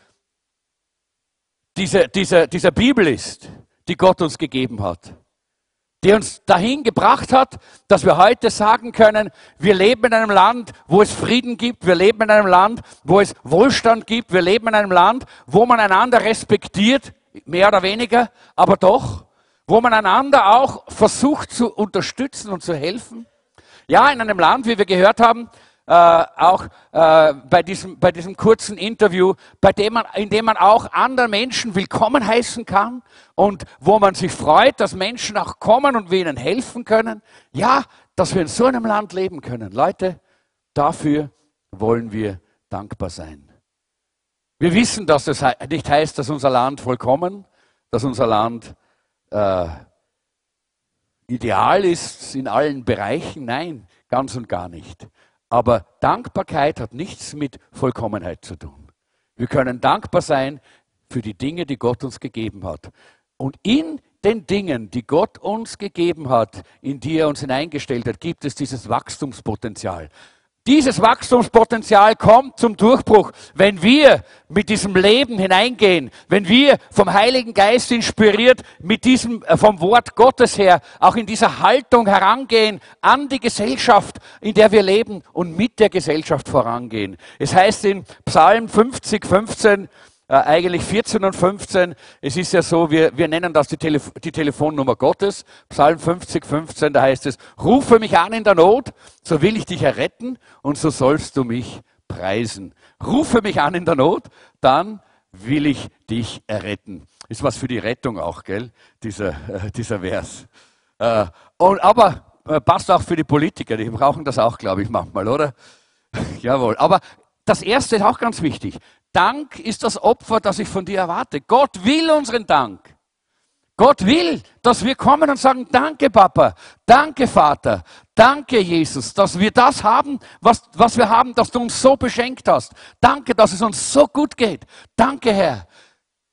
dieser, dieser, dieser Bibel ist, die Gott uns gegeben hat die uns dahin gebracht hat, dass wir heute sagen können, wir leben in einem Land, wo es Frieden gibt, wir leben in einem Land, wo es Wohlstand gibt, wir leben in einem Land, wo man einander respektiert, mehr oder weniger, aber doch, wo man einander auch versucht zu unterstützen und zu helfen. Ja, in einem Land, wie wir gehört haben, auch äh, bei, diesem, bei diesem kurzen Interview, bei dem man, in dem man auch andere Menschen willkommen heißen kann und wo man sich freut, dass Menschen auch kommen und wir ihnen helfen können. Ja, dass wir in so einem Land leben können. Leute, dafür wollen wir dankbar sein. Wir wissen, dass das nicht heißt, dass unser Land vollkommen, dass unser Land äh, ideal ist in allen Bereichen. Nein, ganz und gar nicht. Aber Dankbarkeit hat nichts mit Vollkommenheit zu tun. Wir können dankbar sein für die Dinge, die Gott uns gegeben hat. Und in den Dingen, die Gott uns gegeben hat, in die er uns hineingestellt hat, gibt es dieses Wachstumspotenzial. Dieses Wachstumspotenzial kommt zum Durchbruch, wenn wir mit diesem Leben hineingehen, wenn wir vom Heiligen Geist inspiriert mit diesem, äh, vom Wort Gottes her, auch in dieser Haltung herangehen an die Gesellschaft, in der wir leben und mit der Gesellschaft vorangehen. Es heißt in Psalm 50, 15, äh, eigentlich 14 und 15. Es ist ja so, wir, wir nennen das die, Telef die Telefonnummer Gottes. Psalm 50, 15, da heißt es, rufe mich an in der Not, so will ich dich erretten und so sollst du mich preisen. Rufe mich an in der Not, dann will ich dich erretten. Ist was für die Rettung auch, gell? Dieser, äh, dieser Vers. Äh, und, aber äh, passt auch für die Politiker, die brauchen das auch, glaube ich, manchmal, oder? (laughs) Jawohl. Aber das erste ist auch ganz wichtig. Dank ist das Opfer, das ich von dir erwarte. Gott will unseren Dank. Gott will, dass wir kommen und sagen, danke Papa, danke Vater, danke Jesus, dass wir das haben, was, was wir haben, dass du uns so beschenkt hast. Danke, dass es uns so gut geht. Danke Herr.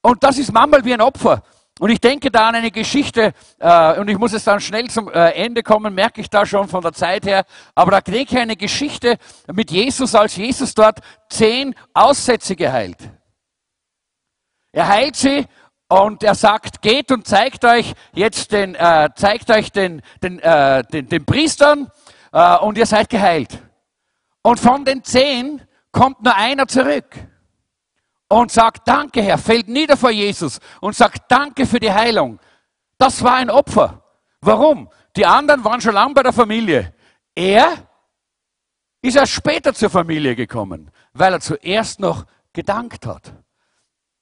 Und das ist manchmal wie ein Opfer. Und ich denke da an eine Geschichte, äh, und ich muss jetzt dann schnell zum äh, Ende kommen, merke ich da schon von der Zeit her, aber da denke ich eine Geschichte mit Jesus, als Jesus dort zehn Aussätze geheilt. Er heilt sie Und er sagt, geht und zeigt euch jetzt den, äh, zeigt euch den, den, äh, den, den Priestern äh, und ihr seid geheilt. Und von den zehn kommt nur einer zurück und sagt, danke Herr, fällt nieder vor Jesus und sagt, danke für die Heilung. Das war ein Opfer. Warum? Die anderen waren schon lange bei der Familie. Er ist erst später zur Familie gekommen, weil er zuerst noch gedankt hat.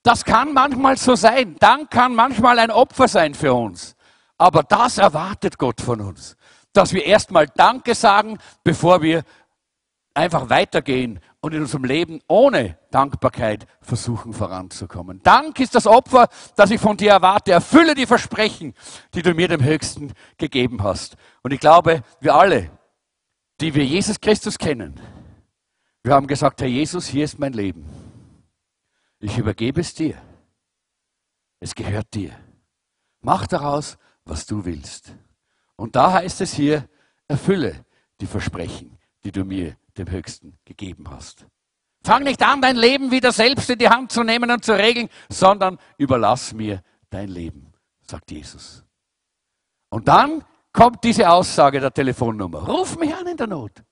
Das kann manchmal so sein. Dank kann manchmal ein Opfer sein für uns. Aber das erwartet Gott von uns. Dass wir erstmal Danke sagen, bevor wir einfach weitergehen und in unserem Leben ohne Dankbarkeit versuchen voranzukommen. Dank ist das Opfer, das ich von dir erwarte. Erfülle die Versprechen, die du mir dem Höchsten gegeben hast. Und ich glaube, wir alle, die wir Jesus Christus kennen, wir haben gesagt, Herr Jesus, hier ist mein Leben. Ich übergebe es dir. Es gehört dir. Mach daraus, was du willst. Und da heißt es hier, erfülle die Versprechen, die du mir dem Höchsten gegeben hast. Fang nicht an, dein Leben wieder selbst in die Hand zu nehmen und zu regeln, sondern überlass mir dein Leben, sagt Jesus. Und dann kommt diese Aussage der Telefonnummer. Ruf mich an in der Not.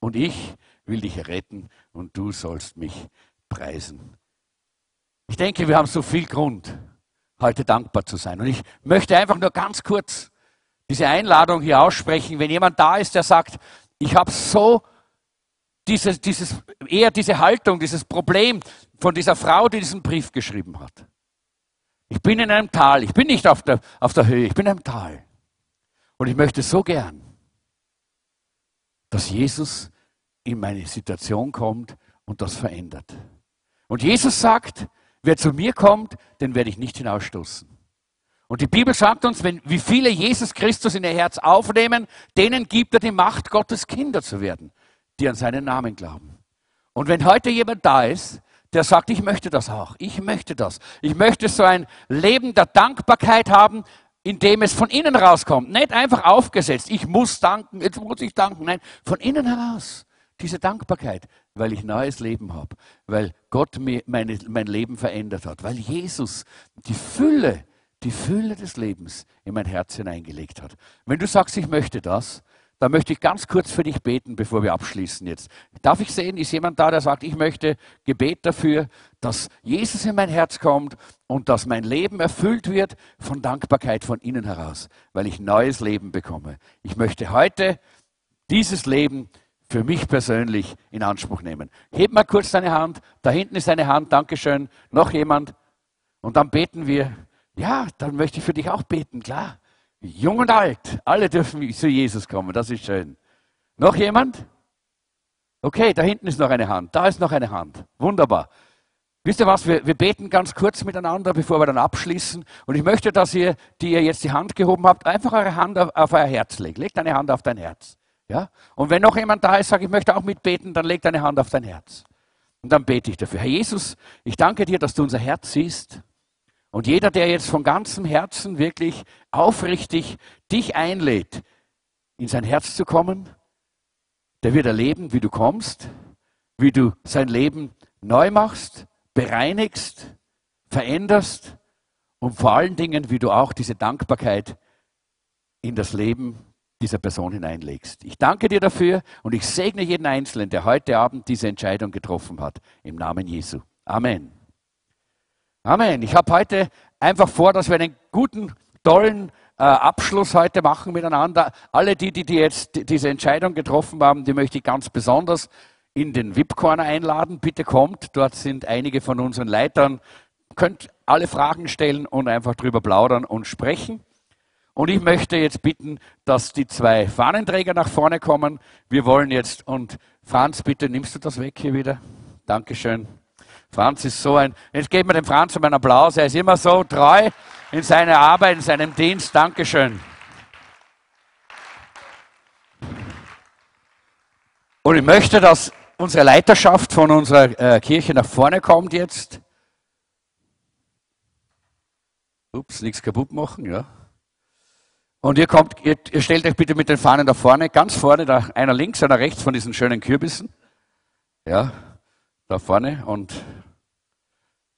Und ich will dich retten und du sollst mich preisen. Ich denke, wir haben so viel Grund, heute dankbar zu sein. Und ich möchte einfach nur ganz kurz diese Einladung hier aussprechen. Wenn jemand da ist, der sagt, ich habe so dieses, dieses, eher diese Haltung, dieses Problem von dieser Frau, die diesen Brief geschrieben hat. Ich bin in einem Tal, ich bin nicht auf der, auf der Höhe, ich bin in einem Tal. Und ich möchte so gern, dass Jesus in meine Situation kommt und das verändert. Und Jesus sagt, wer zu mir kommt, den werde ich nicht hinausstoßen. Und die Bibel sagt uns, wenn, wie viele Jesus Christus in ihr Herz aufnehmen, denen gibt er die Macht, Gottes Kinder zu werden die an seinen Namen glauben. Und wenn heute jemand da ist, der sagt, ich möchte das auch, ich möchte das, ich möchte so ein Leben der Dankbarkeit haben, in dem es von innen rauskommt, nicht einfach aufgesetzt, ich muss danken, jetzt muss ich danken, nein, von innen heraus diese Dankbarkeit, weil ich neues Leben habe, weil Gott mir meine, mein Leben verändert hat, weil Jesus die Fülle, die Fülle des Lebens in mein Herz hineingelegt hat. Wenn du sagst, ich möchte das, da möchte ich ganz kurz für dich beten, bevor wir abschließen jetzt. Darf ich sehen, ist jemand da, der sagt, ich möchte Gebet dafür, dass Jesus in mein Herz kommt und dass mein Leben erfüllt wird von Dankbarkeit von innen heraus, weil ich neues Leben bekomme. Ich möchte heute dieses Leben für mich persönlich in Anspruch nehmen. Heb mal kurz deine Hand. Da hinten ist eine Hand. Dankeschön. Noch jemand? Und dann beten wir. Ja, dann möchte ich für dich auch beten, klar. Jung und alt, alle dürfen zu Jesus kommen, das ist schön. Noch jemand? Okay, da hinten ist noch eine Hand, da ist noch eine Hand. Wunderbar. Wisst ihr was, wir, wir beten ganz kurz miteinander, bevor wir dann abschließen. Und ich möchte, dass ihr, die ihr jetzt die Hand gehoben habt, einfach eure Hand auf, auf euer Herz legt. Legt deine Hand auf dein Herz. Ja? Und wenn noch jemand da ist, sagt, ich möchte auch mitbeten, dann leg deine Hand auf dein Herz. Und dann bete ich dafür. Herr Jesus, ich danke dir, dass du unser Herz siehst. Und jeder, der jetzt von ganzem Herzen wirklich aufrichtig dich einlädt, in sein Herz zu kommen, der wird erleben, wie du kommst, wie du sein Leben neu machst, bereinigst, veränderst und vor allen Dingen, wie du auch diese Dankbarkeit in das Leben dieser Person hineinlegst. Ich danke dir dafür und ich segne jeden Einzelnen, der heute Abend diese Entscheidung getroffen hat. Im Namen Jesu. Amen. Amen. Ich habe heute einfach vor, dass wir einen guten, tollen äh, Abschluss heute machen miteinander. Alle die, die, die jetzt diese Entscheidung getroffen haben, die möchte ich ganz besonders in den VIP-Corner einladen. Bitte kommt, dort sind einige von unseren Leitern. Könnt alle Fragen stellen und einfach drüber plaudern und sprechen. Und ich möchte jetzt bitten, dass die zwei Fahnenträger nach vorne kommen. Wir wollen jetzt, und Franz, bitte nimmst du das weg hier wieder? Dankeschön. Franz ist so ein, jetzt geben wir dem Franz um einen Applaus, er ist immer so treu in seiner Arbeit, in seinem Dienst. Dankeschön. Und ich möchte, dass unsere Leiterschaft von unserer äh, Kirche nach vorne kommt jetzt. Ups, nichts kaputt machen, ja. Und ihr kommt, ihr, ihr, stellt euch bitte mit den Fahnen da vorne, ganz vorne, da einer links, einer rechts von diesen schönen Kürbissen. Ja da vorne und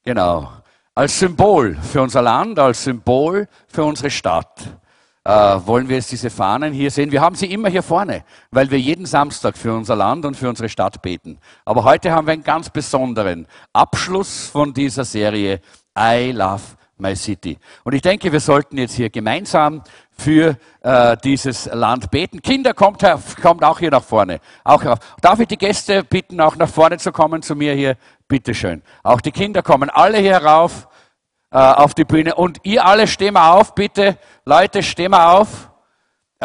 genau. als Symbol für unser Land, als Symbol für unsere Stadt, äh, wollen wir jetzt diese Fahnen hier sehen. Wir haben sie immer hier vorne, weil wir jeden Samstag für unser Land und für unsere Stadt beten. Aber heute haben wir einen ganz besonderen Abschluss von dieser Serie I Love My City. Und ich denke, wir sollten jetzt hier gemeinsam für äh, dieses Land beten. Kinder, kommt, kommt auch hier nach vorne. Auch, darf ich die Gäste bitten, auch nach vorne zu kommen zu mir hier? Bitteschön. Auch die Kinder kommen alle hier rauf äh, auf die Bühne. Und ihr alle stehen mal auf, bitte. Leute, stehen mal auf.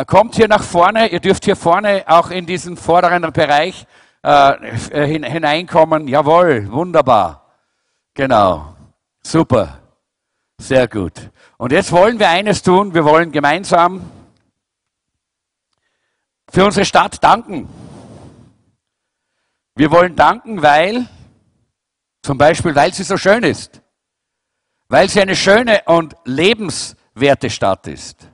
Kommt hier nach vorne. Ihr dürft hier vorne auch in diesen vorderen Bereich äh, hineinkommen. Jawohl, wunderbar. Genau. Super. Sehr gut. Und jetzt wollen wir eines tun. Wir wollen gemeinsam für unsere Stadt danken. Wir wollen danken, weil, zum Beispiel, weil sie so schön ist. Weil sie eine schöne und lebenswerte Stadt ist.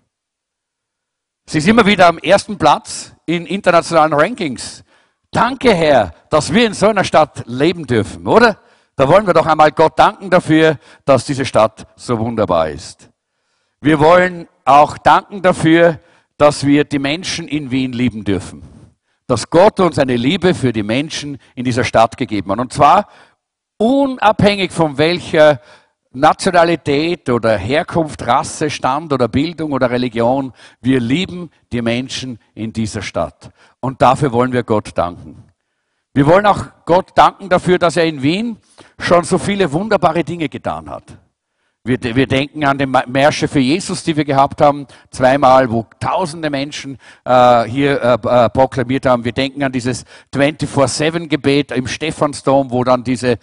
Sie ist immer wieder am ersten Platz in internationalen Rankings. Danke, Herr, dass wir in so einer Stadt leben dürfen, oder? Da wollen wir doch einmal Gott danken dafür, dass diese Stadt so wunderbar ist. Wir wollen auch danken dafür, dass wir die Menschen in Wien lieben dürfen. Dass Gott uns eine Liebe für die Menschen in dieser Stadt gegeben hat. Und zwar unabhängig von welcher Nationalität oder Herkunft, Rasse, Stand oder Bildung oder Religion. Wir lieben die Menschen in dieser Stadt. Und dafür wollen wir Gott danken. Wir wollen auch Gott danken dafür, dass er in Wien schon so viele wunderbare Dinge getan hat. Wir, wir denken an die Märsche für Jesus, die wir gehabt haben, zweimal, wo tausende Menschen äh, hier äh, äh proklamiert haben. Wir denken an dieses 24-7-Gebet im Stephansdom, wo dann diese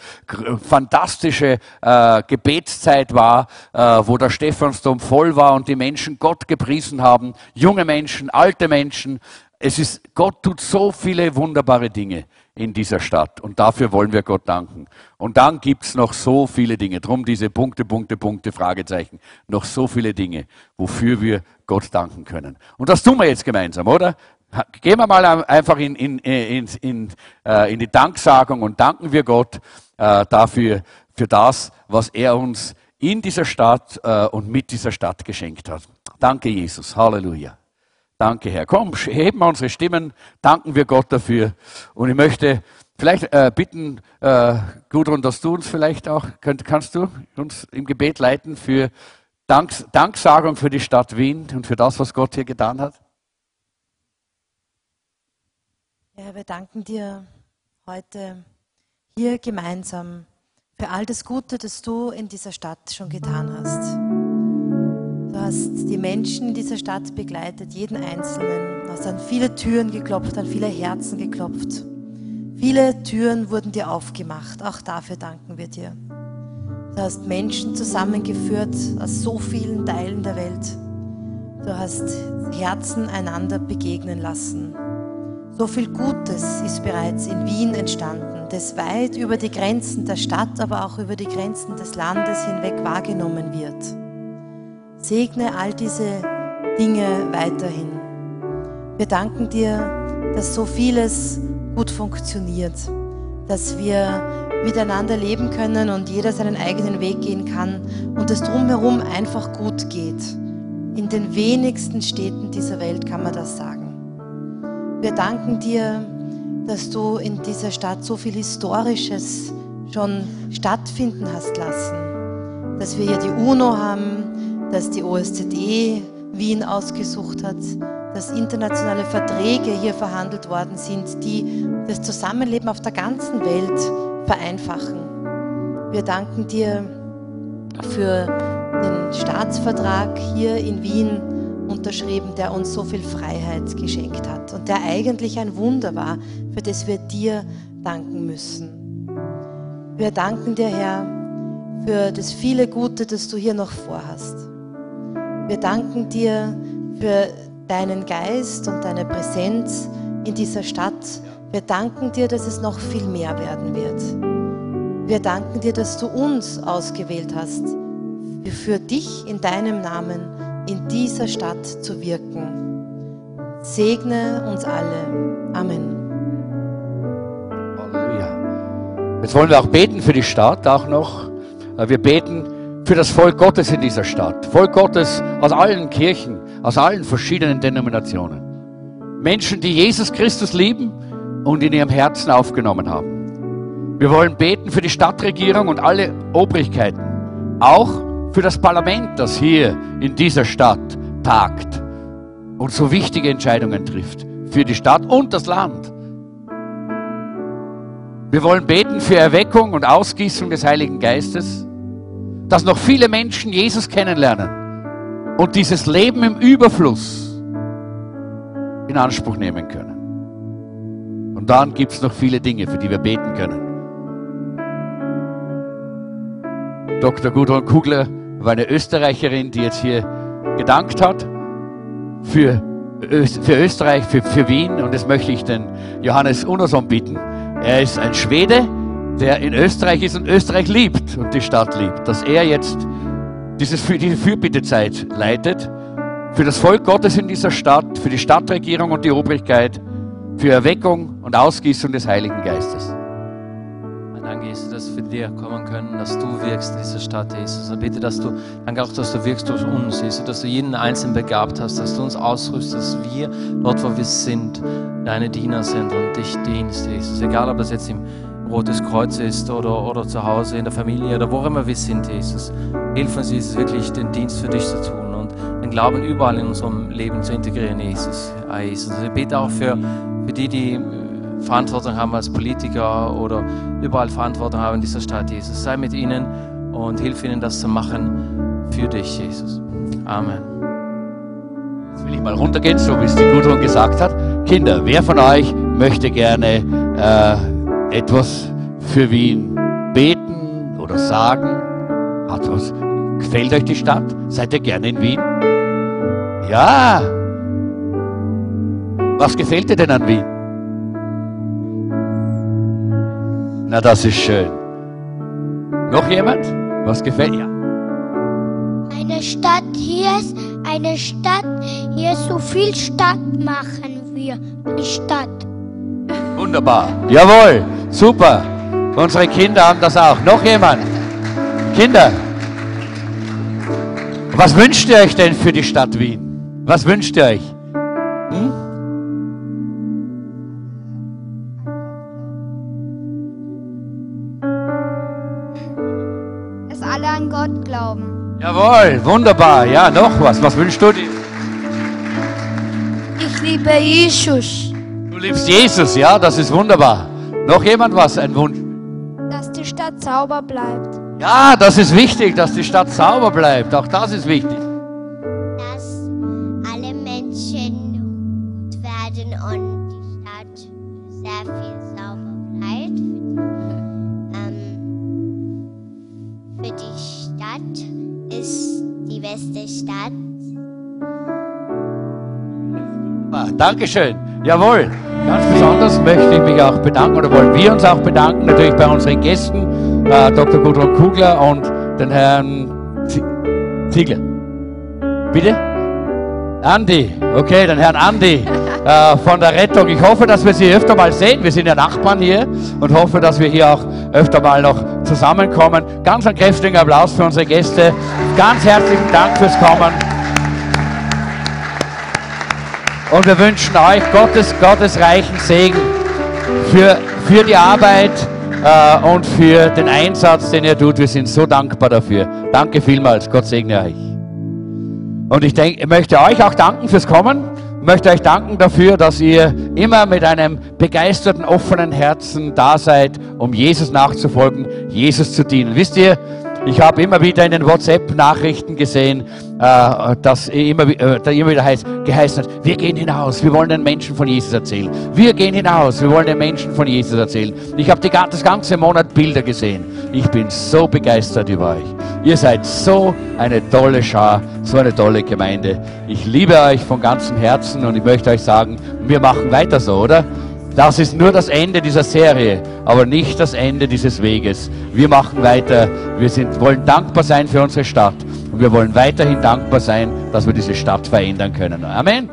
fantastische äh, Gebetszeit war, äh, wo der Stephansdom voll war und die Menschen Gott gepriesen haben. Junge Menschen, alte Menschen. Es ist, Gott tut so viele wunderbare Dinge in dieser Stadt. Und dafür wollen wir Gott danken. Und dann gibt's noch so viele Dinge. Drum diese Punkte, Punkte, Punkte, Fragezeichen. Noch so viele Dinge, wofür wir Gott danken können. Und das tun wir jetzt gemeinsam, oder? Gehen wir mal einfach in, in, in, in, äh, in die Danksagung und danken wir Gott äh, dafür, für das, was er uns in dieser Stadt äh, und mit dieser Stadt geschenkt hat. Danke, Jesus. Halleluja. Danke, Herr. Komm, heben wir unsere Stimmen, danken wir Gott dafür. Und ich möchte vielleicht äh, bitten, äh, Gudrun, dass du uns vielleicht auch, könnt, kannst du uns im Gebet leiten für Danks, Danksagung für die Stadt Wien und für das, was Gott hier getan hat? Ja, wir danken dir heute hier gemeinsam für all das Gute, das du in dieser Stadt schon getan hast. Du hast die Menschen in dieser Stadt begleitet, jeden Einzelnen. Du hast an viele Türen geklopft, an viele Herzen geklopft. Viele Türen wurden dir aufgemacht. Auch dafür danken wir dir. Du hast Menschen zusammengeführt aus so vielen Teilen der Welt. Du hast Herzen einander begegnen lassen. So viel Gutes ist bereits in Wien entstanden, das weit über die Grenzen der Stadt, aber auch über die Grenzen des Landes hinweg wahrgenommen wird. Segne all diese Dinge weiterhin. Wir danken dir, dass so vieles gut funktioniert, dass wir miteinander leben können und jeder seinen eigenen Weg gehen kann und es drumherum einfach gut geht. In den wenigsten Städten dieser Welt kann man das sagen. Wir danken dir, dass du in dieser Stadt so viel Historisches schon stattfinden hast lassen. Dass wir hier die UNO haben, dass die OSZE Wien ausgesucht hat, dass internationale Verträge hier verhandelt worden sind, die das Zusammenleben auf der ganzen Welt vereinfachen. Wir danken dir für den Staatsvertrag hier in Wien unterschrieben, der uns so viel Freiheit geschenkt hat und der eigentlich ein Wunder war, für das wir dir danken müssen. Wir danken dir, Herr, für das viele Gute, das du hier noch vorhast. Wir danken dir für deinen Geist und deine Präsenz in dieser Stadt. Wir danken dir, dass es noch viel mehr werden wird. Wir danken dir, dass du uns ausgewählt hast, für dich in deinem Namen in dieser Stadt zu wirken. Segne uns alle. Amen. Halleluja. Jetzt wollen wir auch beten für die Stadt, auch noch. Wir beten für das Volk Gottes in dieser Stadt. Volk Gottes aus allen Kirchen, aus allen verschiedenen Denominationen. Menschen, die Jesus Christus lieben und in ihrem Herzen aufgenommen haben. Wir wollen beten für die Stadtregierung und alle Obrigkeiten, auch für das Parlament, das hier in dieser Stadt tagt und so wichtige Entscheidungen trifft für die Stadt und das Land. Wir wollen beten für Erweckung und Ausgießung des Heiligen Geistes, dass noch viele Menschen Jesus kennenlernen und dieses Leben im Überfluss in Anspruch nehmen können. Und dann gibt es noch viele Dinge, für die wir beten können. Dr. Gudrun Kugler war eine Österreicherin, die jetzt hier gedankt hat für, für Österreich, für, für Wien. Und das möchte ich den Johannes Unason bitten. Er ist ein Schwede, der in Österreich ist und Österreich liebt und die Stadt liebt. Dass er jetzt dieses, diese Fürbittezeit leitet für das Volk Gottes in dieser Stadt, für die Stadtregierung und die Obrigkeit, für Erweckung und Ausgießung des Heiligen Geistes. Danke, Jesus, dass wir dir kommen können, dass du wirkst in dieser Stadt, Jesus. Und bitte, dass du, danke auch, dass du wirkst durch uns, Jesus, dass du jeden Einzelnen begabt hast, dass du uns ausrüstest, dass wir dort, wo wir sind, deine Diener sind und dich dienst, Jesus. Egal, ob das jetzt im Rotes Kreuz ist oder, oder zu Hause in der Familie oder wo immer wir sind, Jesus. Hilf uns, Jesus, wirklich den Dienst für dich zu tun den Glauben überall in unserem Leben zu integrieren, Jesus. Ja, Jesus. Ich bete auch für, für die, die äh, Verantwortung haben als Politiker oder überall Verantwortung haben in dieser Stadt, Jesus. Sei mit ihnen und hilf ihnen, das zu machen für dich, Jesus. Amen. Jetzt will ich mal runtergehen, so wie es die Gudrun gesagt hat. Kinder, wer von euch möchte gerne äh, etwas für Wien beten oder sagen? Hat was? Gefällt euch die Stadt? Seid ihr gerne in Wien? Ja. Was gefällt dir denn an Wien? Na, das ist schön. Noch jemand? Was gefällt dir? Eine Stadt hier ist eine Stadt. Hier so viel Stadt machen wir. Eine Stadt. Wunderbar. Jawohl. Super. Unsere Kinder haben das auch. Noch jemand? Kinder. Was wünscht ihr euch denn für die Stadt Wien? Was wünscht ihr euch? Hm? Dass alle an Gott glauben. Jawohl, wunderbar. Ja, noch was. Was wünschst du dir? Ich liebe Jesus. Du liebst Jesus, ja, das ist wunderbar. Noch jemand was? Ein Wunsch? Dass die Stadt sauber bleibt. Ja, das ist wichtig, dass die Stadt sauber bleibt. Auch das ist wichtig. Dankeschön. Jawohl. Ganz besonders möchte ich mich auch bedanken oder wollen wir uns auch bedanken, natürlich bei unseren Gästen, äh, Dr. Gudrun Kugler und den Herrn Ziegler. Bitte? Andi, okay, den Herrn Andi äh, von der Rettung. Ich hoffe, dass wir Sie öfter mal sehen. Wir sind ja Nachbarn hier und hoffe, dass wir hier auch öfter mal noch zusammenkommen. Ganz einen kräftigen Applaus für unsere Gäste. Ganz herzlichen Dank fürs Kommen. Und wir wünschen euch Gottes, Gottes reichen Segen für, für die Arbeit äh, und für den Einsatz, den ihr tut. Wir sind so dankbar dafür. Danke vielmals. Gott segne euch. Und ich, denk, ich möchte euch auch danken fürs Kommen. Ich möchte euch danken dafür, dass ihr immer mit einem begeisterten, offenen Herzen da seid, um Jesus nachzufolgen, Jesus zu dienen. Wisst ihr, ich habe immer wieder in den WhatsApp-Nachrichten gesehen, äh, dass immer, äh, immer wieder heißt, geheißen hat, wir gehen hinaus, wir wollen den Menschen von Jesus erzählen. Wir gehen hinaus, wir wollen den Menschen von Jesus erzählen. Ich habe das ganze Monat Bilder gesehen. Ich bin so begeistert über euch. Ihr seid so eine tolle Schar, so eine tolle Gemeinde. Ich liebe euch von ganzem Herzen und ich möchte euch sagen, wir machen weiter so, oder? Das ist nur das Ende dieser Serie, aber nicht das Ende dieses Weges. Wir machen weiter. Wir sind, wollen dankbar sein für unsere Stadt und wir wollen weiterhin dankbar sein, dass wir diese Stadt verändern können. Amen.